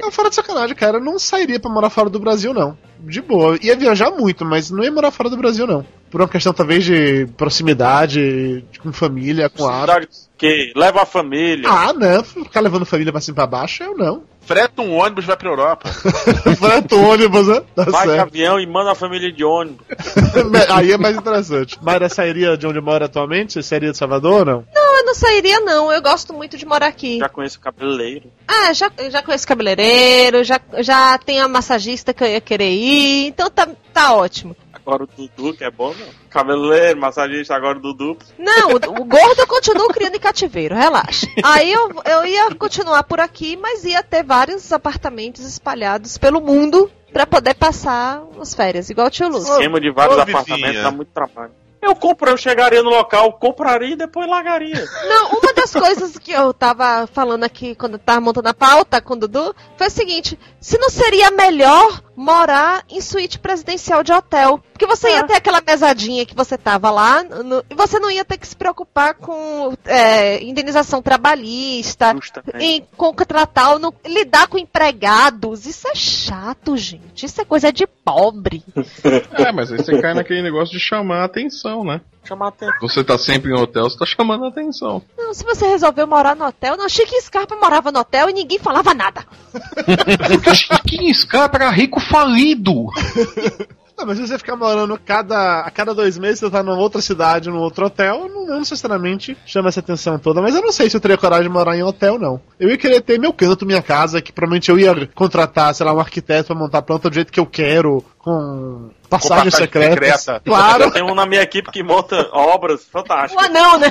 Não, fora de sacanagem, cara. Eu não sairia pra morar fora do Brasil, não. De boa. Ia viajar muito, mas não ia morar fora do Brasil, não. Por uma questão, talvez, de proximidade, de- com família, com hábito. Cidade que leva a família. Ah, não. Ficar levando família pra cima e pra baixo, eu não. Freta um ônibus e vai pra Europa. Freta o ônibus, né? Tá Vai de certo. avião e manda a família de ônibus. Aí é mais interessante. Mayra sairia de onde mora atualmente? Você sairia de Salvador ou não? Não, eu não sairia, não. Eu gosto muito de morar aqui. Já conheço o cabeleireiro. Ah, já, já conheço cabeleireiro, já, já tem a massagista que eu ia querer ir, então tá, tá ótimo. Agora o Dudu, que é bom, não. Cabeleireiro, massagista, agora o Dudu. Não, o, o gordo eu continuo criando em cativeiro, relaxa. Aí eu, eu ia continuar por aqui, mas ia ter vários apartamentos espalhados pelo mundo pra poder passar as férias, igual o tio Lúcio. Esquema de vários Ô, apartamentos dá muito trabalho. Eu compro, eu chegaria no local, compraria e depois largaria. Não, uma das coisas que eu tava falando aqui quando eu tava montando a pauta com o Dudu foi o seguinte: se não seria melhor morar em suíte presidencial de hotel? Porque você ia ter aquela mesadinha que você tava lá no- e você não ia ter que se preocupar com é, indenização trabalhista, em contratar ou não- lidar com empregados. Isso é chato, gente. Isso é coisa de pobre. É, mas aí você cai naquele negócio de chamar a atenção, né? Chamar atenção. Você tá sempre em hotel, você tá chamando a atenção. Não, se você resolveu morar no hotel, não, Chique Scarpa morava no hotel e ninguém falava nada. Porque Chiquinho Scarpa era rico falido. Não, mas se você ficar morando cada, a cada dois meses, você tá numa outra cidade, num outro hotel, não, não necessariamente chama essa atenção toda. Mas eu não sei se eu teria coragem de morar em hotel, não. Eu ia querer ter meu canto, minha casa, que provavelmente eu ia contratar, sei lá, um arquiteto pra montar a planta do jeito que eu quero, com passagem passagem secreta. secreta. Claro, Tem um na minha equipe que monta obras O fantásticas. anão, né?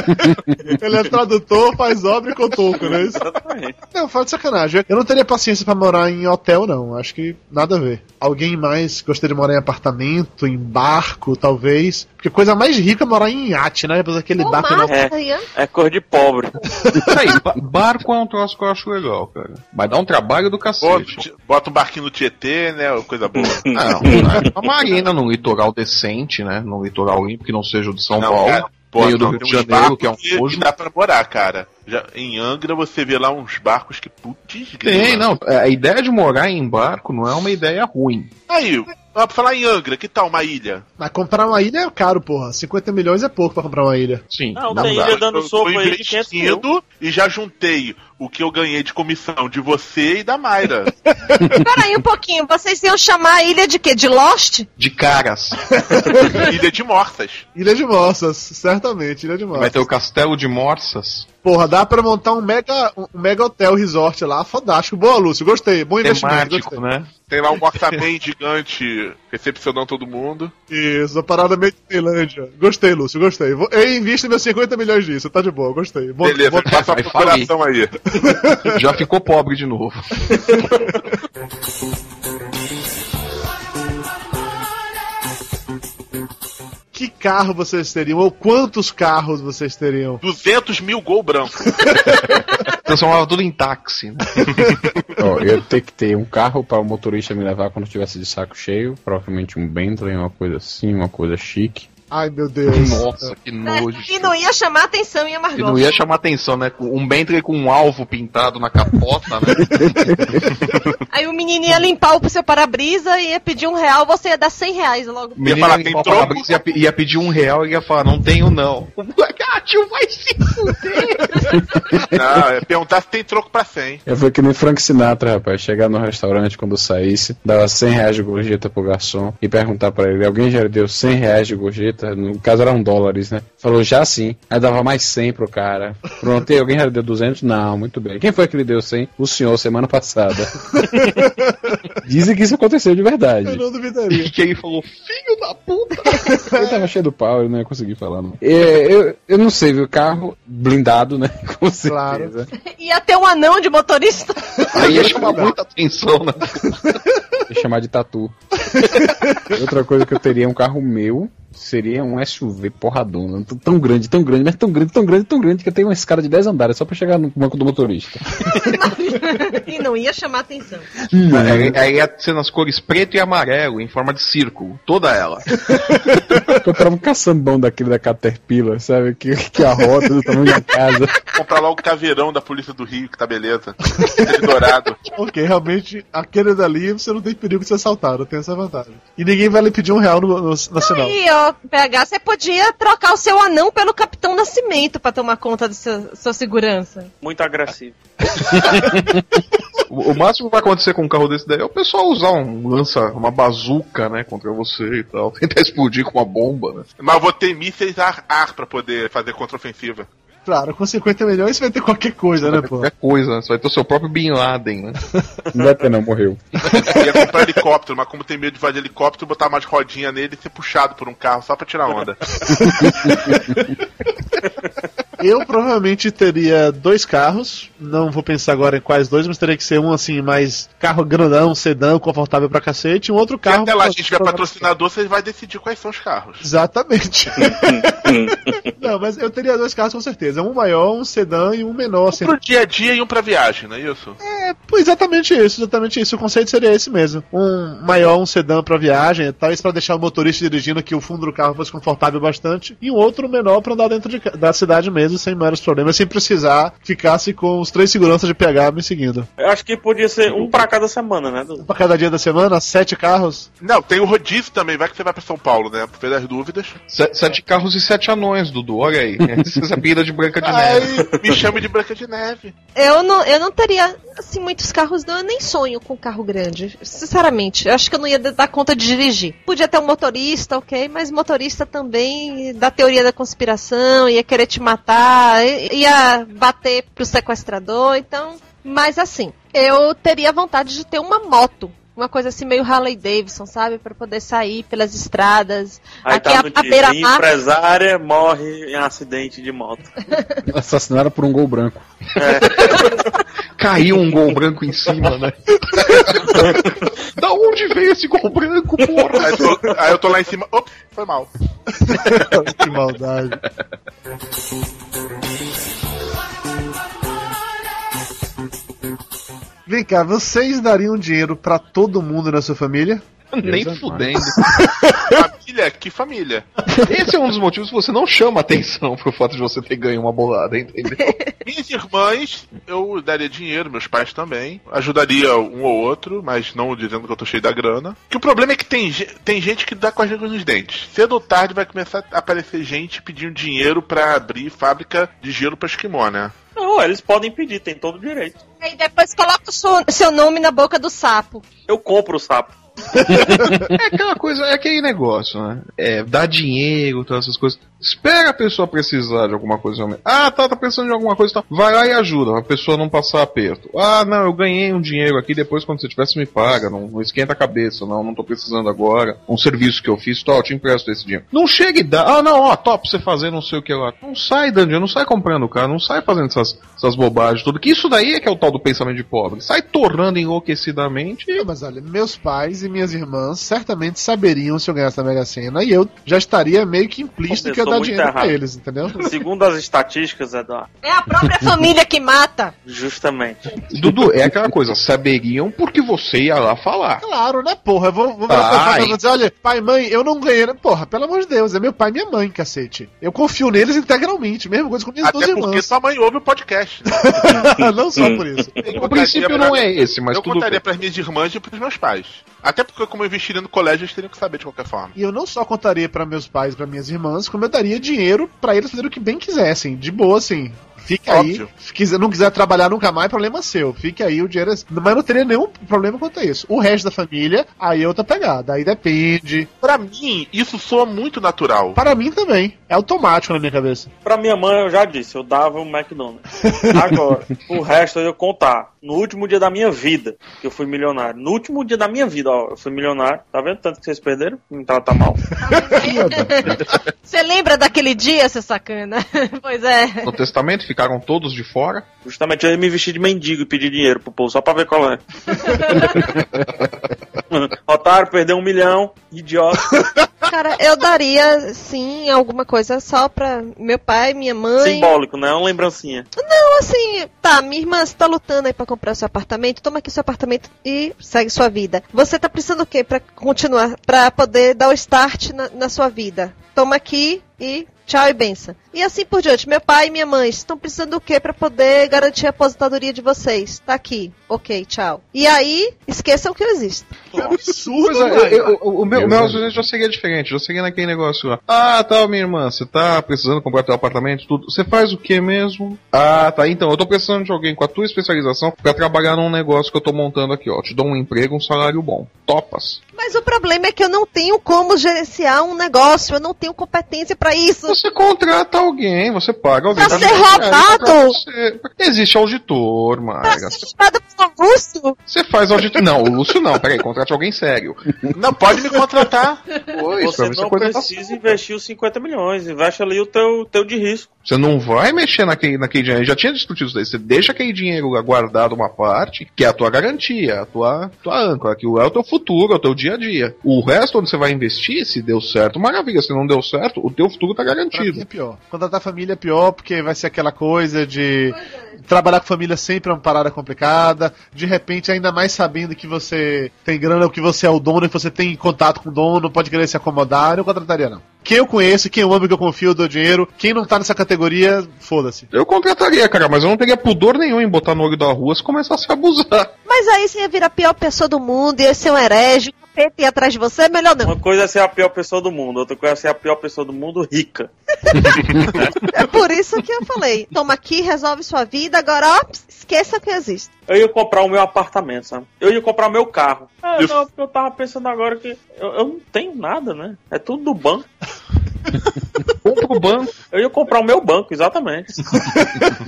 ele é tradutor, faz obra e cotoco, né? Isso- Exatamente. Não, fala de sacanagem. Eu não teria paciência pra morar em hotel, não. Acho que nada a ver. Alguém mais gostaria de morar em apartamento, em barco, talvez. Porque coisa mais rica é morar em iate, né? Depois aquele barco massa. Ian. É cor de pobre. Aí, ba- barco é um troço que eu acho legal, cara. Vai dar um trabalho do Bota, cacete. bota um barquinho no Tietê, né? Coisa boa. Não, né? uma marina num litoral decente, né? Num litoral limpo que não seja o de São Não, Paulo. cara, pô, meio do Rio de Janeiro, que é um nojo. dá pra morar, cara. Já, em Angra você vê lá uns barcos que putz, Tem, não. é, A ideia de morar em barco não é uma ideia ruim. Aí, ó, pra falar em Angra, que tal uma ilha? Mas comprar uma ilha é caro, porra. 50 milhões é pouco pra comprar uma ilha. Sim. Não, Não tem dá. ilha dando Eu soco tô aí de 500 mil. investindo e já juntei o que eu ganhei de comissão de você e da Mayra. Peraí um pouquinho, vocês iam chamar a ilha de quê? De Lost? De caras. ilha de Morsas. Ilha de Moças, certamente, Ilha de Moças. Vai ter o castelo de Morsas. Porra, dá pra montar um mega, um mega hotel resort lá, fantástico. Boa, Lúcio, gostei. Bom investimento, Temático, gostei. né? Tem lá um orçamento gigante recepcionando todo mundo. Isso, a parada meio de Tailândia. Gostei, Lúcio, gostei. Vou- Eu invisto meus 50 milhões disso, tá de boa, gostei. Bom, Beleza, bom- passa a procuração aí. Já ficou pobre de novo. Que carro vocês teriam? Ou quantos carros vocês teriam? 200 mil gol branco. Transformava tudo em táxi. Ó, eu tenho que ter um carro para o motorista me levar quando estivesse de saco cheio, provavelmente um Bentley, uma coisa assim, uma coisa chique. Ai, meu Deus. Nossa, que nojo. E não ia chamar atenção em E Amargor. não ia chamar atenção, né? Um Bentley com um alvo pintado na capota, né? Aí o menino ia limpar o seu para-brisa e ia pedir um real, você ia dar 100 reais logo. O menino falar, ia, tem limpar o troco? ia, ia pedir um real e ia falar, não tenho não. O moleque, ah, tio, vai se fuder. Não, é perguntar se tem troco pra 100. Eu fui que nem Frank Sinatra, rapaz. Chegar no restaurante quando saísse, dava 100 reais de gorjeta pro garçom e perguntar pra ele: alguém já lhe deu 100 reais de gorjeta? No caso eram dólares, né? Falou já sim. Aí dava mais 100 pro cara. Pronto, e alguém já deu 200? Não, muito bem. Quem foi que lhe deu 100? O senhor, semana passada. Dizem que isso aconteceu de verdade. Eu não duvidaria. E que ele falou, filho da puta. Ele tava cheio do pau, ele não ia conseguir falar, não. É, eu, eu não sei, viu? Carro blindado, né? Com certeza. Ia ter um anão de motorista. Aí ia chamar muita atenção, né? Ia chamar de tatu. Outra coisa que eu teria é um carro meu. Seria um SUV porradona. Tão grande, tão grande, mas tão grande, tão grande, tão grande que eu tenho uma escada de 10 andares só pra chegar no banco do motorista. e não ia chamar atenção. Aí, aí ia ser nas cores preto e amarelo, em forma de círculo. Toda ela. Comprava um caçambão daquele da Caterpillar, sabe? Que, que a roda do tamanho da casa. Comprar lá o caveirão da Polícia do Rio, que tá beleza. Dourado. Ok, realmente, aquele dali você não tem perigo de ser assaltado, tem essa vantagem. E ninguém vai lhe pedir um real no, no, no sinal. E ó, PH, você podia trocar o seu anão pelo Capitão Nascimento pra tomar conta da sua, segurança. Muito agressivo. O, o máximo que vai acontecer com um carro desse daí é o pessoal usar um lança, uma bazuca, né, contra você e tal. Tentar explodir com uma bomba, né? Mas eu vou ter mísseis ar-ar pra poder fazer contraofensiva. Claro, com 50 milhões você vai ter qualquer coisa, né, pô? Qualquer coisa, você vai ter o seu próprio Bin Laden, né? Não vai ter, não, morreu. Ia comprar helicóptero, mas como tem medo de fazer helicóptero, botar mais rodinha nele e ser puxado por um carro só pra tirar onda. Eu provavelmente teria dois carros. Não vou pensar agora em quais dois, mas teria que ser um assim, mais carro grandão, sedã, confortável pra cacete, e um outro Se carro. até lá a gente tiver patrocinador, você vai decidir quais são os carros. Exatamente. não, mas eu teria dois carros com certeza. Um maior, um sedã e um menor. Assim. Pro dia a dia e um pra viagem, não é isso? É, pô, exatamente isso, exatamente isso. O conceito seria esse mesmo. Um maior, um sedã pra viagem, talvez pra deixar o motorista dirigindo que o fundo do carro fosse confortável bastante, e um outro menor pra andar dentro de da cidade mesmo, sem maiores problemas, sem precisar ficasse com os três seguranças de PH me seguindo. Eu acho que podia ser um pra cada semana, né? Dudu? Pra cada dia da semana, sete carros. Não, tem o rodízio também, vai que você vai pra São Paulo, né? Por ver das dúvidas. Se- Sete carros e sete anões, Dudu, olha aí. Essa pira de Branca de Neve. Me chame de Branca de Neve. Eu não, eu não teria, assim, muitos carros, não. Eu nem sonho com carro grande. Sinceramente, eu acho que eu não ia dar conta de dirigir. Podia ter um motorista, ok, mas motorista também da teoria da conspiração, ia querer te matar, ia bater pro sequestrador, então. Mas assim, eu teria vontade de ter uma moto. Uma coisa assim meio Harley Davidson, sabe? Pra poder sair pelas estradas. Aí Aqui tá a, no a título, beira-mar. empresária morre em acidente de moto. Assassinaram por um gol branco. Caiu um gol branco em cima, né? da onde veio esse gol branco, porra? Aí, eu tô- aí eu tô lá em cima. Ops, foi mal. que maldade. Vem cá, vocês dariam dinheiro pra todo mundo na sua família? Nem Deus é fudendo. Família, que família. Esse é um dos motivos que você não chama atenção pro fato de você ter ganho uma bolada, entendeu? Minhas irmãs, eu daria dinheiro, meus pais também. Ajudaria um ou outro, mas não dizendo que eu tô cheio da grana. Que o problema é que tem, tem gente que dá com as línguas nos dentes. Cedo ou tarde vai começar a aparecer gente pedindo dinheiro pra abrir fábrica de gelo pra esquimó, né? Não, eles podem pedir, tem todo o direito. Aí depois coloca o seu, seu nome na boca do sapo. Eu compro o sapo. É aquela coisa, é aquele negócio, né? É, dá dinheiro, todas essas coisas. Espera a pessoa precisar de alguma coisa realmente. Ah, tá, tá precisando de alguma coisa, tá. Vai lá e ajuda, pra pessoa não passar aperto. Ah, não, eu ganhei um dinheiro aqui, depois quando você tivesse me paga, não, não esquenta a cabeça, não, não tô precisando agora. Um serviço que eu fiz, eu te empresto esse dinheiro. Não chega e dá, ah, não, ó, top, você fazer não sei o que lá. Não sai dando dinheiro, não sai comprando cara, não sai fazendo essas, essas bobagens tudo. Que isso daí é que é o tal do pensamento de pobre. Sai torrando enlouquecidamente Não, mas olha, meus pais e minhas irmãs certamente saberiam se eu ganhasse na Mega Sena e eu já estaria meio que implícito que Começou dar dinheiro pra errado. eles, entendeu? Segundo as estatísticas, Eduardo, É a própria família que mata. justamente. Dudu, é aquela coisa, saberiam porque você ia lá falar. Claro, né, porra? Eu vou, vou virar pra e dizer, olha, pai, mãe, eu não ganhei, né? Porra, pelo amor de Deus, é meu pai e minha mãe, cacete. Eu confio neles integralmente, mesma coisa com minhas duas Até porque irmãs. sua mãe ouve o podcast. Né? não só por isso. O princípio não é esse, mas eu tudo contaria bem. pras minhas irmãs e pros meus pais. Até porque, como eu investiria no colégio, eles teriam que saber de qualquer forma. E eu não só contaria pra meus pais e pra minhas irmãs, como eu daria dinheiro pra eles fazerem o que bem quisessem, de boa, assim. Fique Óbvio. aí. Se quiser, não quiser trabalhar nunca mais, problema seu. Fique aí, o dinheiro é... Mas não teria nenhum problema quanto a isso. O resto da família, aí é outra pegada. Aí depende. Pra mim, isso soa muito natural. Para mim também. É automático na minha cabeça. Pra minha mãe, eu já disse, eu dava um McDonald's. Agora, o resto eu ia contar. No último dia da minha vida, que eu fui milionário. No último dia da minha vida, ó, eu fui milionário. Tá vendo tanto que vocês perderam? Me trata mal. Você lembra daquele dia, seu sacana? pois é. No testamento ficaram todos de fora. Justamente eu ia me vestir de mendigo e pedir dinheiro pro povo, só pra ver qual é. Otário, perdeu um milhão, idiota. Cara, eu daria, sim, alguma coisa só pra meu pai, minha mãe. Simbólico, né? Uma lembrancinha. Não, assim, tá, minha irmã, você tá lutando aí pra comprar seu apartamento, toma aqui seu apartamento e segue sua vida. Você tá precisando o quê pra continuar, pra poder dar o start na, na sua vida? Toma aqui e tchau e benção. E assim por diante. Meu pai e minha mãe estão precisando do quê pra poder garantir a aposentadoria de vocês? Tá aqui. Ok, tchau. E aí, esqueçam que eu existo. Que absurdo, é, eu- eu- o meu, meu raciocínio já seria diferente, já seria naquele negócio lá. Ah, tá, minha irmã, você tá precisando comprar teu apartamento, tudo. Você faz o que mesmo? Ah, tá, então, eu tô precisando de alguém com a tua especialização pra trabalhar num negócio que eu tô montando aqui, ó. Te dou um emprego, um salário bom. Topas. Mas o problema é que eu não tenho como gerenciar um negócio, eu não tenho competência pra isso. Você contrata alguém, você paga alguém. Pra pra ser isso roubado? pra você. Existe auditor, Mayra. Você- Nada pro Lúcio. Você faz auditoria. Não, o Lúcio não, peraí, contrate alguém sério. Não, pode me contratar. Pois, Você a não tá precisa investir os 50 milhões, investe ali o teu, teu de risco. Você não vai mexer naquele, naquele dinheiro. Já tinha discutido isso daí. Você deixa aquele dinheiro guardado uma parte, que é a tua garantia, a tua, tua âncora, que é o teu futuro, é o teu dia a dia. O resto, onde você vai investir, se deu certo, maravilha. Se não deu certo, o teu futuro tá Pra mim garantido. é pior. Contratar família é pior porque vai ser aquela coisa de trabalhar com família sempre é uma parada complicada. De repente, ainda mais sabendo que você tem grana, que você é o dono, que você tem contato com o dono, pode querer se acomodar. Eu contrataria não. Quem eu conheço, quem eu amo, que eu confio, eu dou dinheiro. Quem não tá nessa categoria, foda-se. Eu contrataria, cara, mas eu não teria pudor nenhum em botar no olho da rua se começasse a abusar. Mas aí você ia virar a pior pessoa do mundo, ia ser um herege, capeta atrás de você, melhor não. Uma coisa é ser a pior pessoa do mundo, outra coisa é ser a pior pessoa do mundo rica. É por isso que eu falei. Toma aqui, resolve sua vida, agora ó, esqueça que existe. Eu ia comprar o meu apartamento, sabe? Eu ia comprar o meu carro. Ah, Eu- não, eu tava pensando agora que eu, eu não tenho nada, né? É tudo do banco. Compra o banco. Eu ia comprar o meu banco, exatamente. Se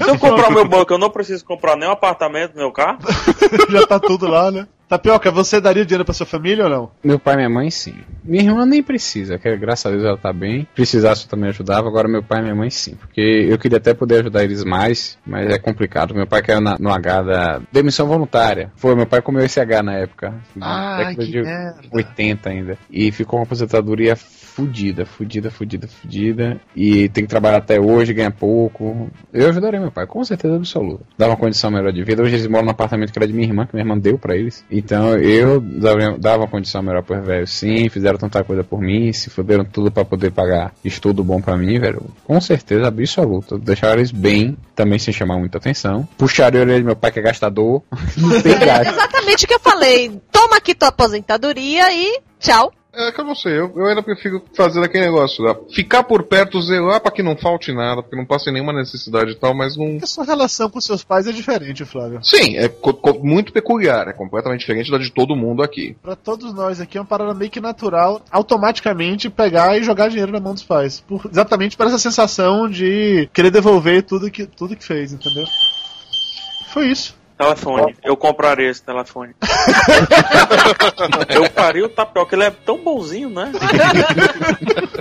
eu comprar o meu banco, eu não preciso comprar nem um apartamento, nem o carro. Já tá tudo lá, né? Tapioca, você daria dinheiro pra sua família ou não? Meu pai e minha mãe, sim. Minha irmã nem precisa, que graças a Deus ela tá bem. Precisasse eu também ajudava, agora meu pai e minha mãe, sim. Porque eu queria até poder ajudar eles mais, mas é complicado. Meu pai caiu na- no H da demissão voluntária. Foi, meu pai comeu esse H na época. Ai, década que de merda. 80 ainda. E ficou uma aposentadoria fudida, fudida, fudida, fudida. E tem que trabalhar até hoje, ganha pouco. Eu ajudaria meu pai, com certeza absoluta. Dava uma condição melhor de vida. Hoje eles moram no apartamento que era de minha irmã, que minha irmã deu pra eles. Então eu dava, uma condição melhor pros velhos, sim. Fizeram tanta coisa por mim, se fuderam tudo pra poder pagar estudo bom pra mim, velho. Com certeza absoluta. Deixaram eles bem, também sem chamar muita atenção. Puxaram a orelha do meu pai, que é gastador. Não tem gasto. Exatamente o que eu falei. Toma aqui tua aposentadoria e tchau. É que eu não sei, eu, eu ainda prefiro fazer aquele negócio lá. Ficar por perto, zelar pra que não falte nada, porque não passe nenhuma necessidade e tal, mas não. A sua relação com seus pais é diferente, Flávio. Sim, é muito peculiar, é completamente diferente da de todo mundo aqui. Pra todos nós aqui é uma parada meio que natural automaticamente pegar e jogar dinheiro na mão dos pais. Por- exatamente por essa sensação de querer devolver tudo que, tudo que fez, entendeu? Foi isso. Telefone. Eu compraria esse telefone. eu faria o tapioca, ele é tão bonzinho, né?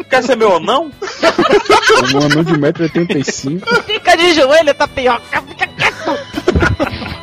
Quer ser meu ou não? Um anão de 1,85m. Fica de joelho, tapioca. Fica quieto.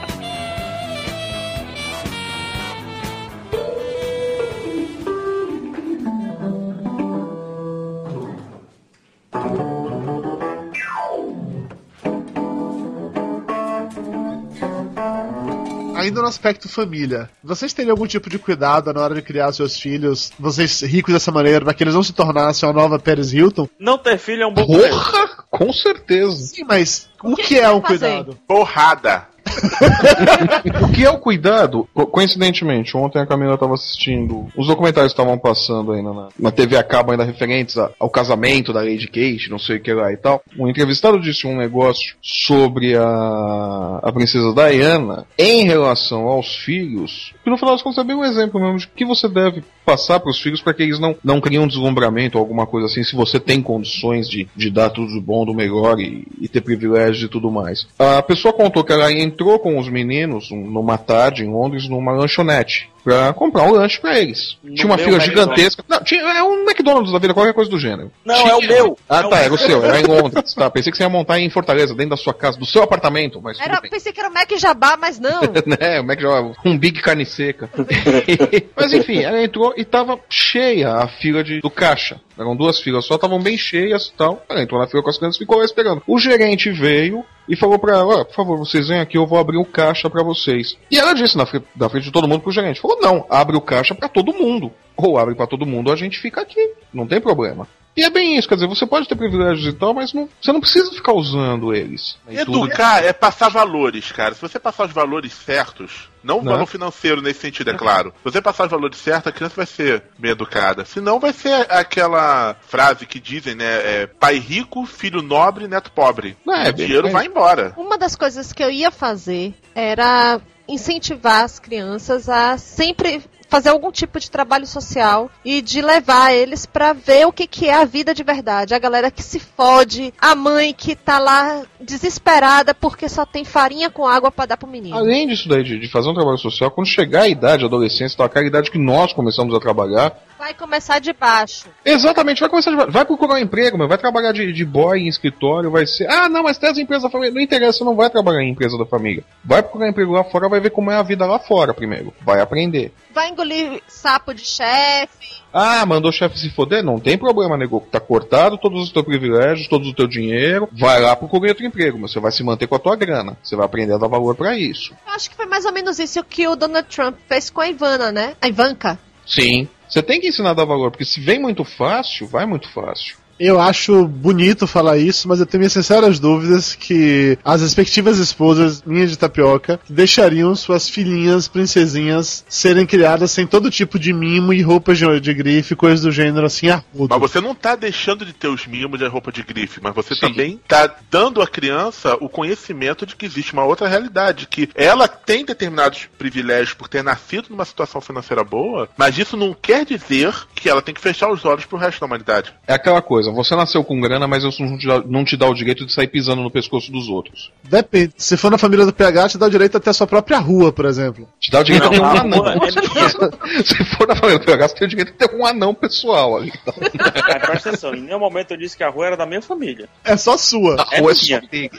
Ainda no aspecto família, vocês teriam algum tipo de cuidado na hora de criar seus filhos, vocês ricos dessa maneira, para que eles não se tornassem uma nova Paris Hilton? Não ter filho é um bom. Porra! Com certeza. Sim, mas o que, é um fazer? cuidado? Porrada. O que é o cuidado? Co- Coincidentemente, ontem a Camila estava assistindo. Os documentários estavam passando ainda na, na TV a cabo, ainda referentes a- ao casamento da Lady Kate, não sei o que lá e tal. Um entrevistado disse um negócio sobre a, a princesa Diana em relação aos filhos. Que no final das contas é bem um exemplo mesmo de que você deve passar para os filhos para que eles não, não criem um deslumbramento ou alguma coisa assim, se você tem condições de, de dar tudo do bom, do melhor e, e ter privilégios e tudo mais. A pessoa contou que ela entrou com os meninos um- numa tarde em Londres numa lanchonete pra comprar um lanche pra eles. No tinha uma fila McDonald's. gigantesca. Não, tinha, é um McDonald's da vida, qualquer coisa do gênero. Não, Tinha- é o meu. Ah, É tá, o era o seu, era em Londres. Tá, pensei que você ia montar em Fortaleza, dentro da sua casa, do seu apartamento, mas Era, pensei que era o Mac Jabá, mas não. né? É que chama? Um big carne seca. Mas enfim, ela entrou e tava cheia a fila de, do caixa. Eram duas filas só, estavam bem cheias e tal. Ela entrou na fila com as crianças e ficou lá esperando. O gerente veio e falou pra ela, "Ó, por favor, vocês vêm aqui, eu vou abrir o caixa pra vocês. E ela disse na frente, na frente de todo mundo pro gerente, falou, não, abre o caixa pra todo mundo. Ou abre pra todo mundo, a gente fica aqui, não tem problema. E é bem isso, quer dizer, você pode ter privilégios e tal, mas não, você não precisa ficar usando eles. Tudo. Educar é passar valores, cara. Se você passar os valores certos, não o Né? valor financeiro nesse sentido, é claro. Se você passar os valores certos, a criança vai ser bem educada. Senão vai ser aquela frase que dizem, né? é, pai rico, filho nobre, neto pobre. Não, é o bem- dinheiro é- vai embora. Uma das coisas que eu ia fazer era incentivar as crianças a sempre fazer algum tipo de trabalho social e de levar eles pra ver o que, que é a vida de verdade. A galera que se fode, a mãe que tá lá desesperada porque só tem farinha com água pra dar pro menino. Além disso daí, de, de fazer um trabalho social, quando chegar a idade, a adolescência, tal, aquela idade que nós começamos a trabalhar, Vai começar de baixo. Exatamente, vai começar de... Vai procurar um emprego, meu, vai trabalhar de, de boy em escritório, vai ser. Ah, não, mas tem as empresas da família. Não interessa, você não vai trabalhar em empresa da família. Vai procurar emprego lá fora, vai ver como é a vida lá fora primeiro. Vai aprender. Vai engolir sapo de chefe. Ah, mandou o chefe se foder? Não tem problema, nego. Tá cortado todos os teus privilégios, todo o teu dinheiro. Vai lá procurar outro emprego, mas você vai se manter com a tua grana. Você vai aprender a dar valor pra isso. Eu acho que foi mais ou menos isso que o Donald Trump fez com a Ivana, né? A Ivanka. Sim. Você tem que ensinar a dar valor, porque se vem muito fácil, vai muito fácil. Eu acho bonito falar isso, mas eu tenho minhas sinceras dúvidas que as respectivas esposas, minhas de tapioca, deixariam suas filhinhas, princesinhas, serem criadas sem todo tipo de mimo e roupas de, de grife, coisas do gênero assim, arrudo. Mas você não tá deixando de ter os mimos e a roupa de grife, mas você também tá dando à criança o conhecimento de que existe uma outra realidade, que ela tem determinados privilégios por ter nascido numa situação financeira boa, mas isso não quer dizer que ela tem que fechar os olhos pro resto da humanidade. É aquela coisa, você nasceu com grana, mas isso não te, dá, não te dá o direito de sair pisando no pescoço dos outros. Depende. Se for na família do PH, te dá o direito até a sua própria rua, por exemplo. Te dá o direito de ter um Não, a anão. é Se for na família do PH, você tem o direito de ter um anão pessoal ali. Então, Mas presta atenção, em nenhum momento eu disse que a rua era da minha família. É só sua. a É rua é minha. só dele.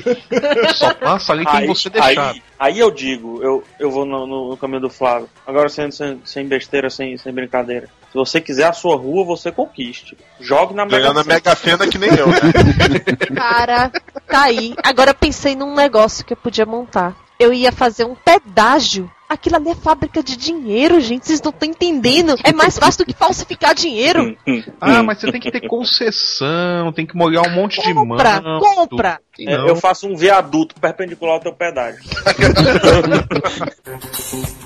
Só passa ali quem Aí, você deixar. aí, aí eu digo, eu, eu vou no, no- no caminho do Flávio. Agora sem, sem, sem besteira, sem, sem brincadeira. Se você quiser a sua rua, você conquiste. Jogue na Mega a Sena. Mega Sena que nem eu, né? Cara, tá aí. Agora eu pensei num negócio que eu podia montar. Eu ia fazer um pedágio. Aquilo ali é fábrica de dinheiro, gente. Vocês não estão entendendo. É mais fácil do que falsificar dinheiro. Ah, mas você tem que ter concessão, tem que molhar um monte de mão. Compra, compra. É, eu faço um viaduto perpendicular ao teu pedágio.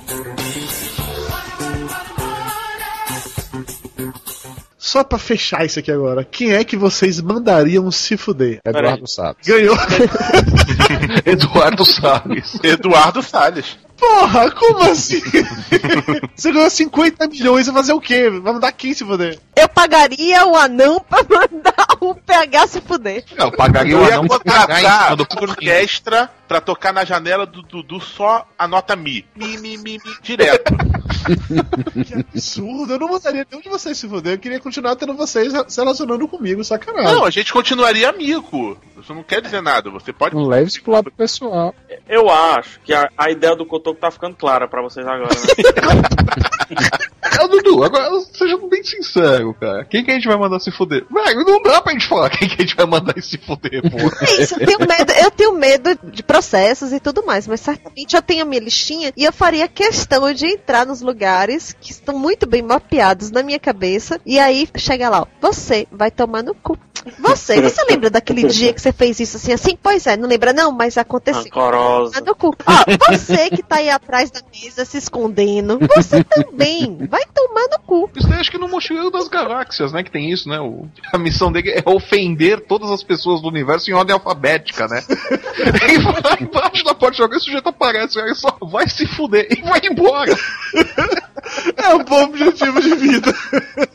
Só pra fechar isso aqui agora, quem é que vocês mandariam se fuder? Eduardo Salles. Ganhou. Eduardo Salles. Eduardo Salles. Porra, como assim? Você ganhou 50 milhões, vai fazer o quê? Vai mandar quem se fuder? Eu pagaria o anão pra mandar o PH se fuder. Eu pagaria Eu o ia anão em contratar uma orquestra pra tocar na janela do Dudu só a nota Mi. Mi, mi, mi, mi, direto. Que absurdo, eu não mandaria nenhum de vocês se fuder. Eu queria continuar tendo vocês se relacionando comigo, sacanagem. Não, a gente continuaria amigo. Isso não quer dizer nada. Você pode. Não leve isso pro lado pessoal. Eu acho que a, a ideia do Cotoco tá ficando clara pra vocês agora, né? Dudu, agora seja bem sincero, cara. Quem que a gente vai mandar se fuder? Velho, não dá pra gente falar quem que a gente vai mandar se fuder, pô. É isso, eu tenho medo, eu tenho medo de processos e tudo mais, mas certamente eu tenho a minha listinha e eu faria questão de entrar nos lugares que estão muito bem mapeados na minha cabeça e aí chega lá, ó, você vai tomar no cu. Você, você lembra daquele dia que você fez isso assim, assim? Pois é, não lembra não, mas aconteceu. Cu. Ó, você que tá aí atrás da mesa se escondendo, você também vai tomar no cu. Isso daí acho que no Mochileiro das Galáxias, né? Que tem isso, né? O, a missão dele é ofender todas as pessoas do universo em ordem alfabética, né? e vai embaixo da porta jogar, esse sujeito aparece, aí só vai se fuder e vai embora. É um bom objetivo de vida.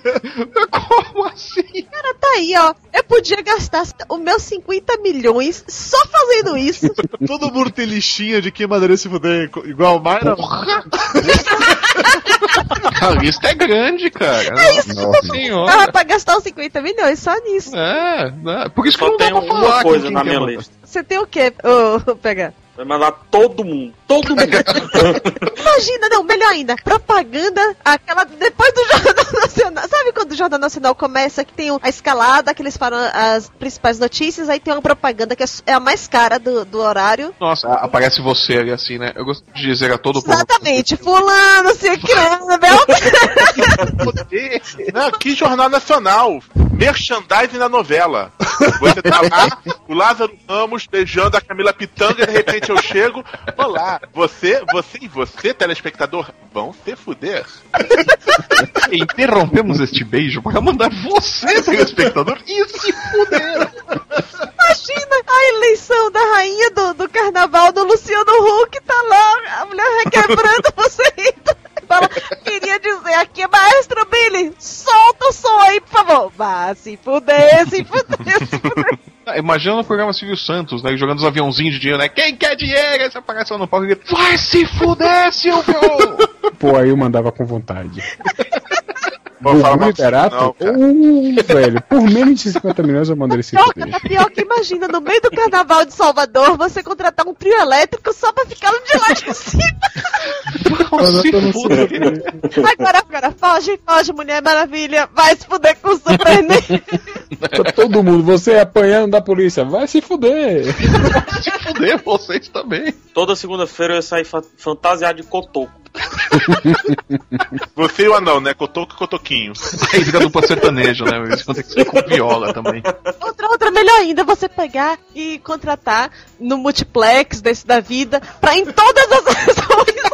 Como assim? Cara, tá aí, ó. Eu podia gastar os meus 50 milhões só fazendo isso. Todo mundo tem listinha de quem mandaria se fuder igual o Mayra. Porra! A lista é grande, cara. É isso que eu tô Nossa falando. senhora. Ah, pra gastar os 50 milhões só nisso. É, né? por isso que Só não dá tenho pra uma falar coisa na minha lista. Você tem o quê, ô, pegar? Vai mandar todo mundo. Todo mundo. Imagina, não, melhor ainda, propaganda, aquela depois do Jornal Nacional. Sabe quando o Jornal Nacional começa, que tem a escalada, que eles falam as principais notícias, aí tem uma propaganda que é é a mais cara do, do horário. Nossa, aparece você ali assim, né? Eu gosto de dizer a todo povo. Exatamente, fulano, ciclano, Não, que jornal nacional. Merchandising na novela. Você tá lá, o Lázaro Ramos beijando a Camila Pitanga e de repente eu chego. Olá, você, você e você, telespectador, vão se fuder. Interrompemos este beijo para mandar você, telespectador, e se fuder. Imagina a eleição da rainha do, do carnaval do Luciano Huck, tá lá, a mulher requebrando você rindo. Fala, queria dizer aqui, maestro Billy, solta o som aí, por favor. Vai, se fuder, se se. Ah, imagina no programa Silvio Santos, né? Jogando os aviãozinhos de dinheiro, né? Quem quer dinheiro? Aí você aparece lá no palco e grita, vai se fuder, Silvio! Pô, aí eu mandava com vontade. Gugu Liberato? não. Uh, velho, por menos de 50 milhões eu mando ele se fuder. tapioca, imagina, no meio do carnaval de Salvador, você contratar um trio elétrico só pra ficar de lá de cima. se fuder! Agora, agora, foge, foge, Mulher Maravilha. Vai se fuder com o Super Ney. Pra Todo mundo, você apanhando da polícia, vai se fuder. se fuder, vocês também. Toda segunda-feira eu ia sair fa- fantasiado de cotoco. Você e o anão, né? Cotoco e cotoquinho. Aí vira dupla sertaneja, né? Eles vão ter que ser com viola também. Outra, outra, melhor ainda, você pegar e contratar no multiplex desse da vida pra em todas as sessões,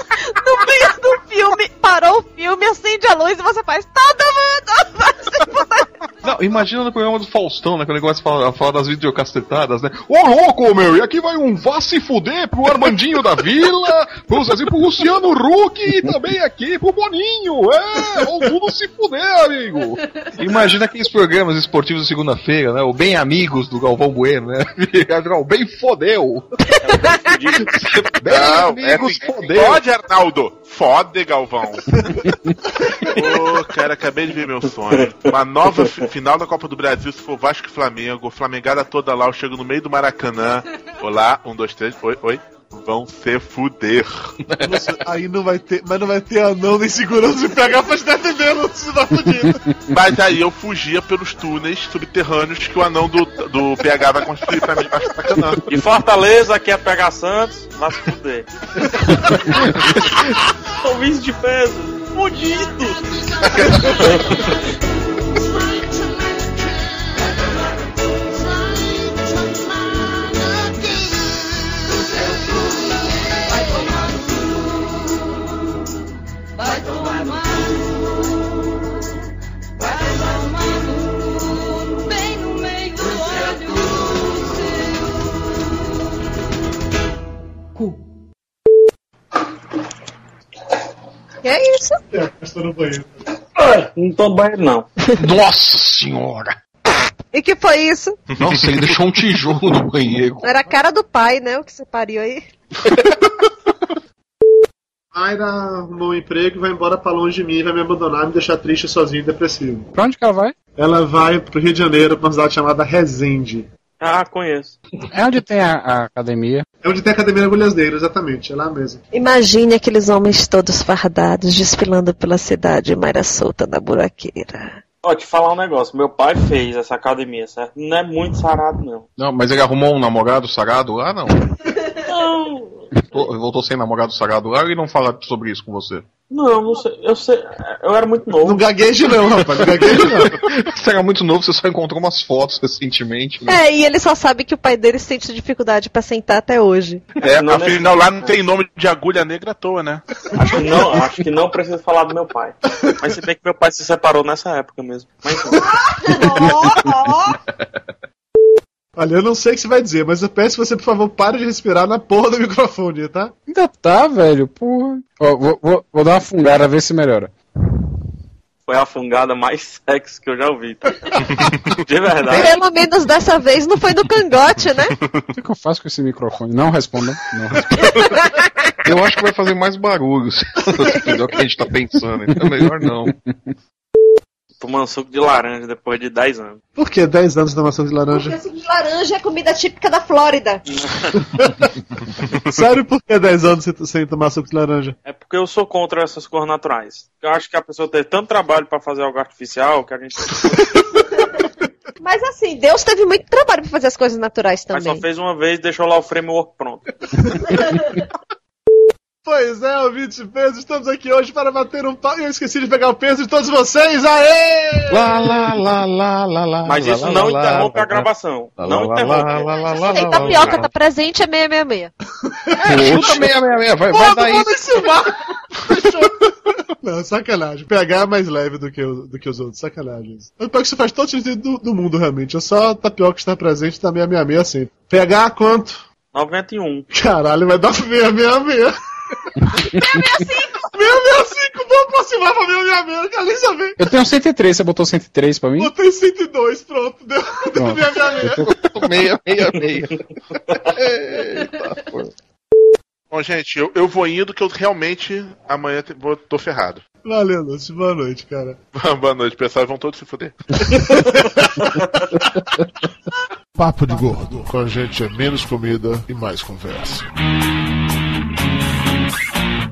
no meio do filme, parou o filme, acende a luz e você faz todo mundo fuder. Não, imagina no programa do Faustão, né? Quando ele começa a falar, a falar das videocastetadas, né? Ô louco, meu! E aqui vai um vá se fuder pro Armandinho da Vila, pro Zezinho, pro Luciano Huck e também aqui pro Boninho! É! Vão tudo se fuder, amigo! Imagina aqueles programas esportivos de segunda-feira, né? O Bem Amigos do Galvão Bueno, né? O Bem Fodeu! Bem Não, é Amigos assim, Fodeu! Fode, Arnaldo! Fode, Galvão! Ô, cara, acabei de ver meu sonho. Uma nova fi- final da Copa do Brasil, se for Vasco e Flamengo, Flamengada toda lá, eu chego no meio do Maracanã. Olá, um, dois, três, oi, oi. Vão se fuder. Nossa, aí não vai ter, mas não vai ter anão nem segurança de pegar pra te defender, você tá fudido. Mas aí eu fugia pelos túneis subterrâneos que o anão do, do PH vai construir pra mim embaixo do Maracanã. De Fortaleza, aqui é pegar Santos, se fuder. Ouvintes de peso, fudidos. Vai tomar Vai tomar Bem no meio do olho Que é isso? É, estou no banheiro. Não tô no banheiro, não. Nossa senhora! E que foi isso? Nossa, ele deixou um tijolo no banheiro. Era a cara do pai, né? O que você pariu aí. Mayra arrumou um emprego e vai embora pra longe de mim, vai me abandonar, me deixar triste, sozinho e depressivo. Pra onde que ela vai? Ela vai pro Rio de Janeiro, pra uma cidade chamada Resende. Ah, conheço. É onde tem a, a academia. É onde tem a Academia de Agulhas Negras, exatamente, é lá mesmo. Imagine aqueles homens todos fardados desfilando pela cidade, Mayra solta na buraqueira. Ó, te falar um negócio. Meu pai fez essa academia, certo? Não é muito sarado, não. Não, mas ele arrumou um namorado sagrado lá, não? Não, Voltou- Voltou sem namorado sagrado lá e não fala sobre isso com você? não, não sei. Eu sei. Eu era muito novo. Não gagueje não, rapaz, não gagueje não. Você era muito novo, você só encontrou umas fotos recentemente. Né? É, e ele só sabe que o pai dele sente dificuldade pra sentar até hoje. É, Não, afinal lá não tem nome de agulha negra à toa, né? Acho que não, acho que não preciso falar do meu pai. Mas se bem que meu pai se separou nessa época mesmo. Mas enfim. Olha, eu não sei o que você vai dizer, mas eu peço que você, por favor, pare de respirar na porra do microfone, tá? Ainda tá, velho, porra. Ó, vou, vou, vou dar uma fungada, ver se melhora. foi a fungada mais sexy que eu já ouvi. tá? De verdade. Pelo menos dessa vez não foi no cangote, né? O que, que eu faço com esse microfone? Não respondam. Não respondam. Eu acho que vai fazer mais barulho se fizer o que a gente tá pensando, então é melhor não. Tomando suco de laranja depois de 10 anos. Por que 10 anos de maçã de laranja? suco de laranja é comida típica da Flórida. Sério, por que 10 anos sem, tomar suco de laranja? É porque eu sou contra essas cores naturais. Eu acho que a pessoa tem tanto trabalho pra fazer algo artificial que a gente Mas assim, Deus teve muito trabalho pra fazer as coisas naturais mas só também. fez uma vez e deixou lá o framework pronto. Pois é, ouvinte de peso, estamos aqui hoje para bater um pau. E eu esqueci de pegar o peso de todos vocês, aê! Lá, lá, lá, lá, lá, lá. Mas lá, isso lá, não lá, interrompe lá, a gravação. lá, Não lá, interrompe. lá, lá, lá, lá, Ei, lá, tapioca lá. tá presente, é 666. É, chuta 666, vai, vai daí. Manda esse! Fechou. Não, sacanagem. PH é mais leve do que, o- do que os outros, sacanagem. Mas pior que isso faz todo sentido do, do mundo, realmente. É só tapioca está presente e tá 666 sempre. PH quanto? 91. Caralho, vai dar 666. 665! 665, vamos aproximar botar pra mim a minha quero nem saber. Eu tenho 103, você botou 103 pra mim? Botei 102, pronto. Deu, deu Pronto. minha minha meia. Tô- Meia, meia, meia. Eita, porra. Bom, gente, eu, eu vou indo que eu realmente amanhã te- vou, tô ferrado. Valeu, Lúcio. Boa noite, cara. Boa noite, pessoal. Vão todos se fuder. Papo de gordo. Com a gente é menos comida e mais conversa.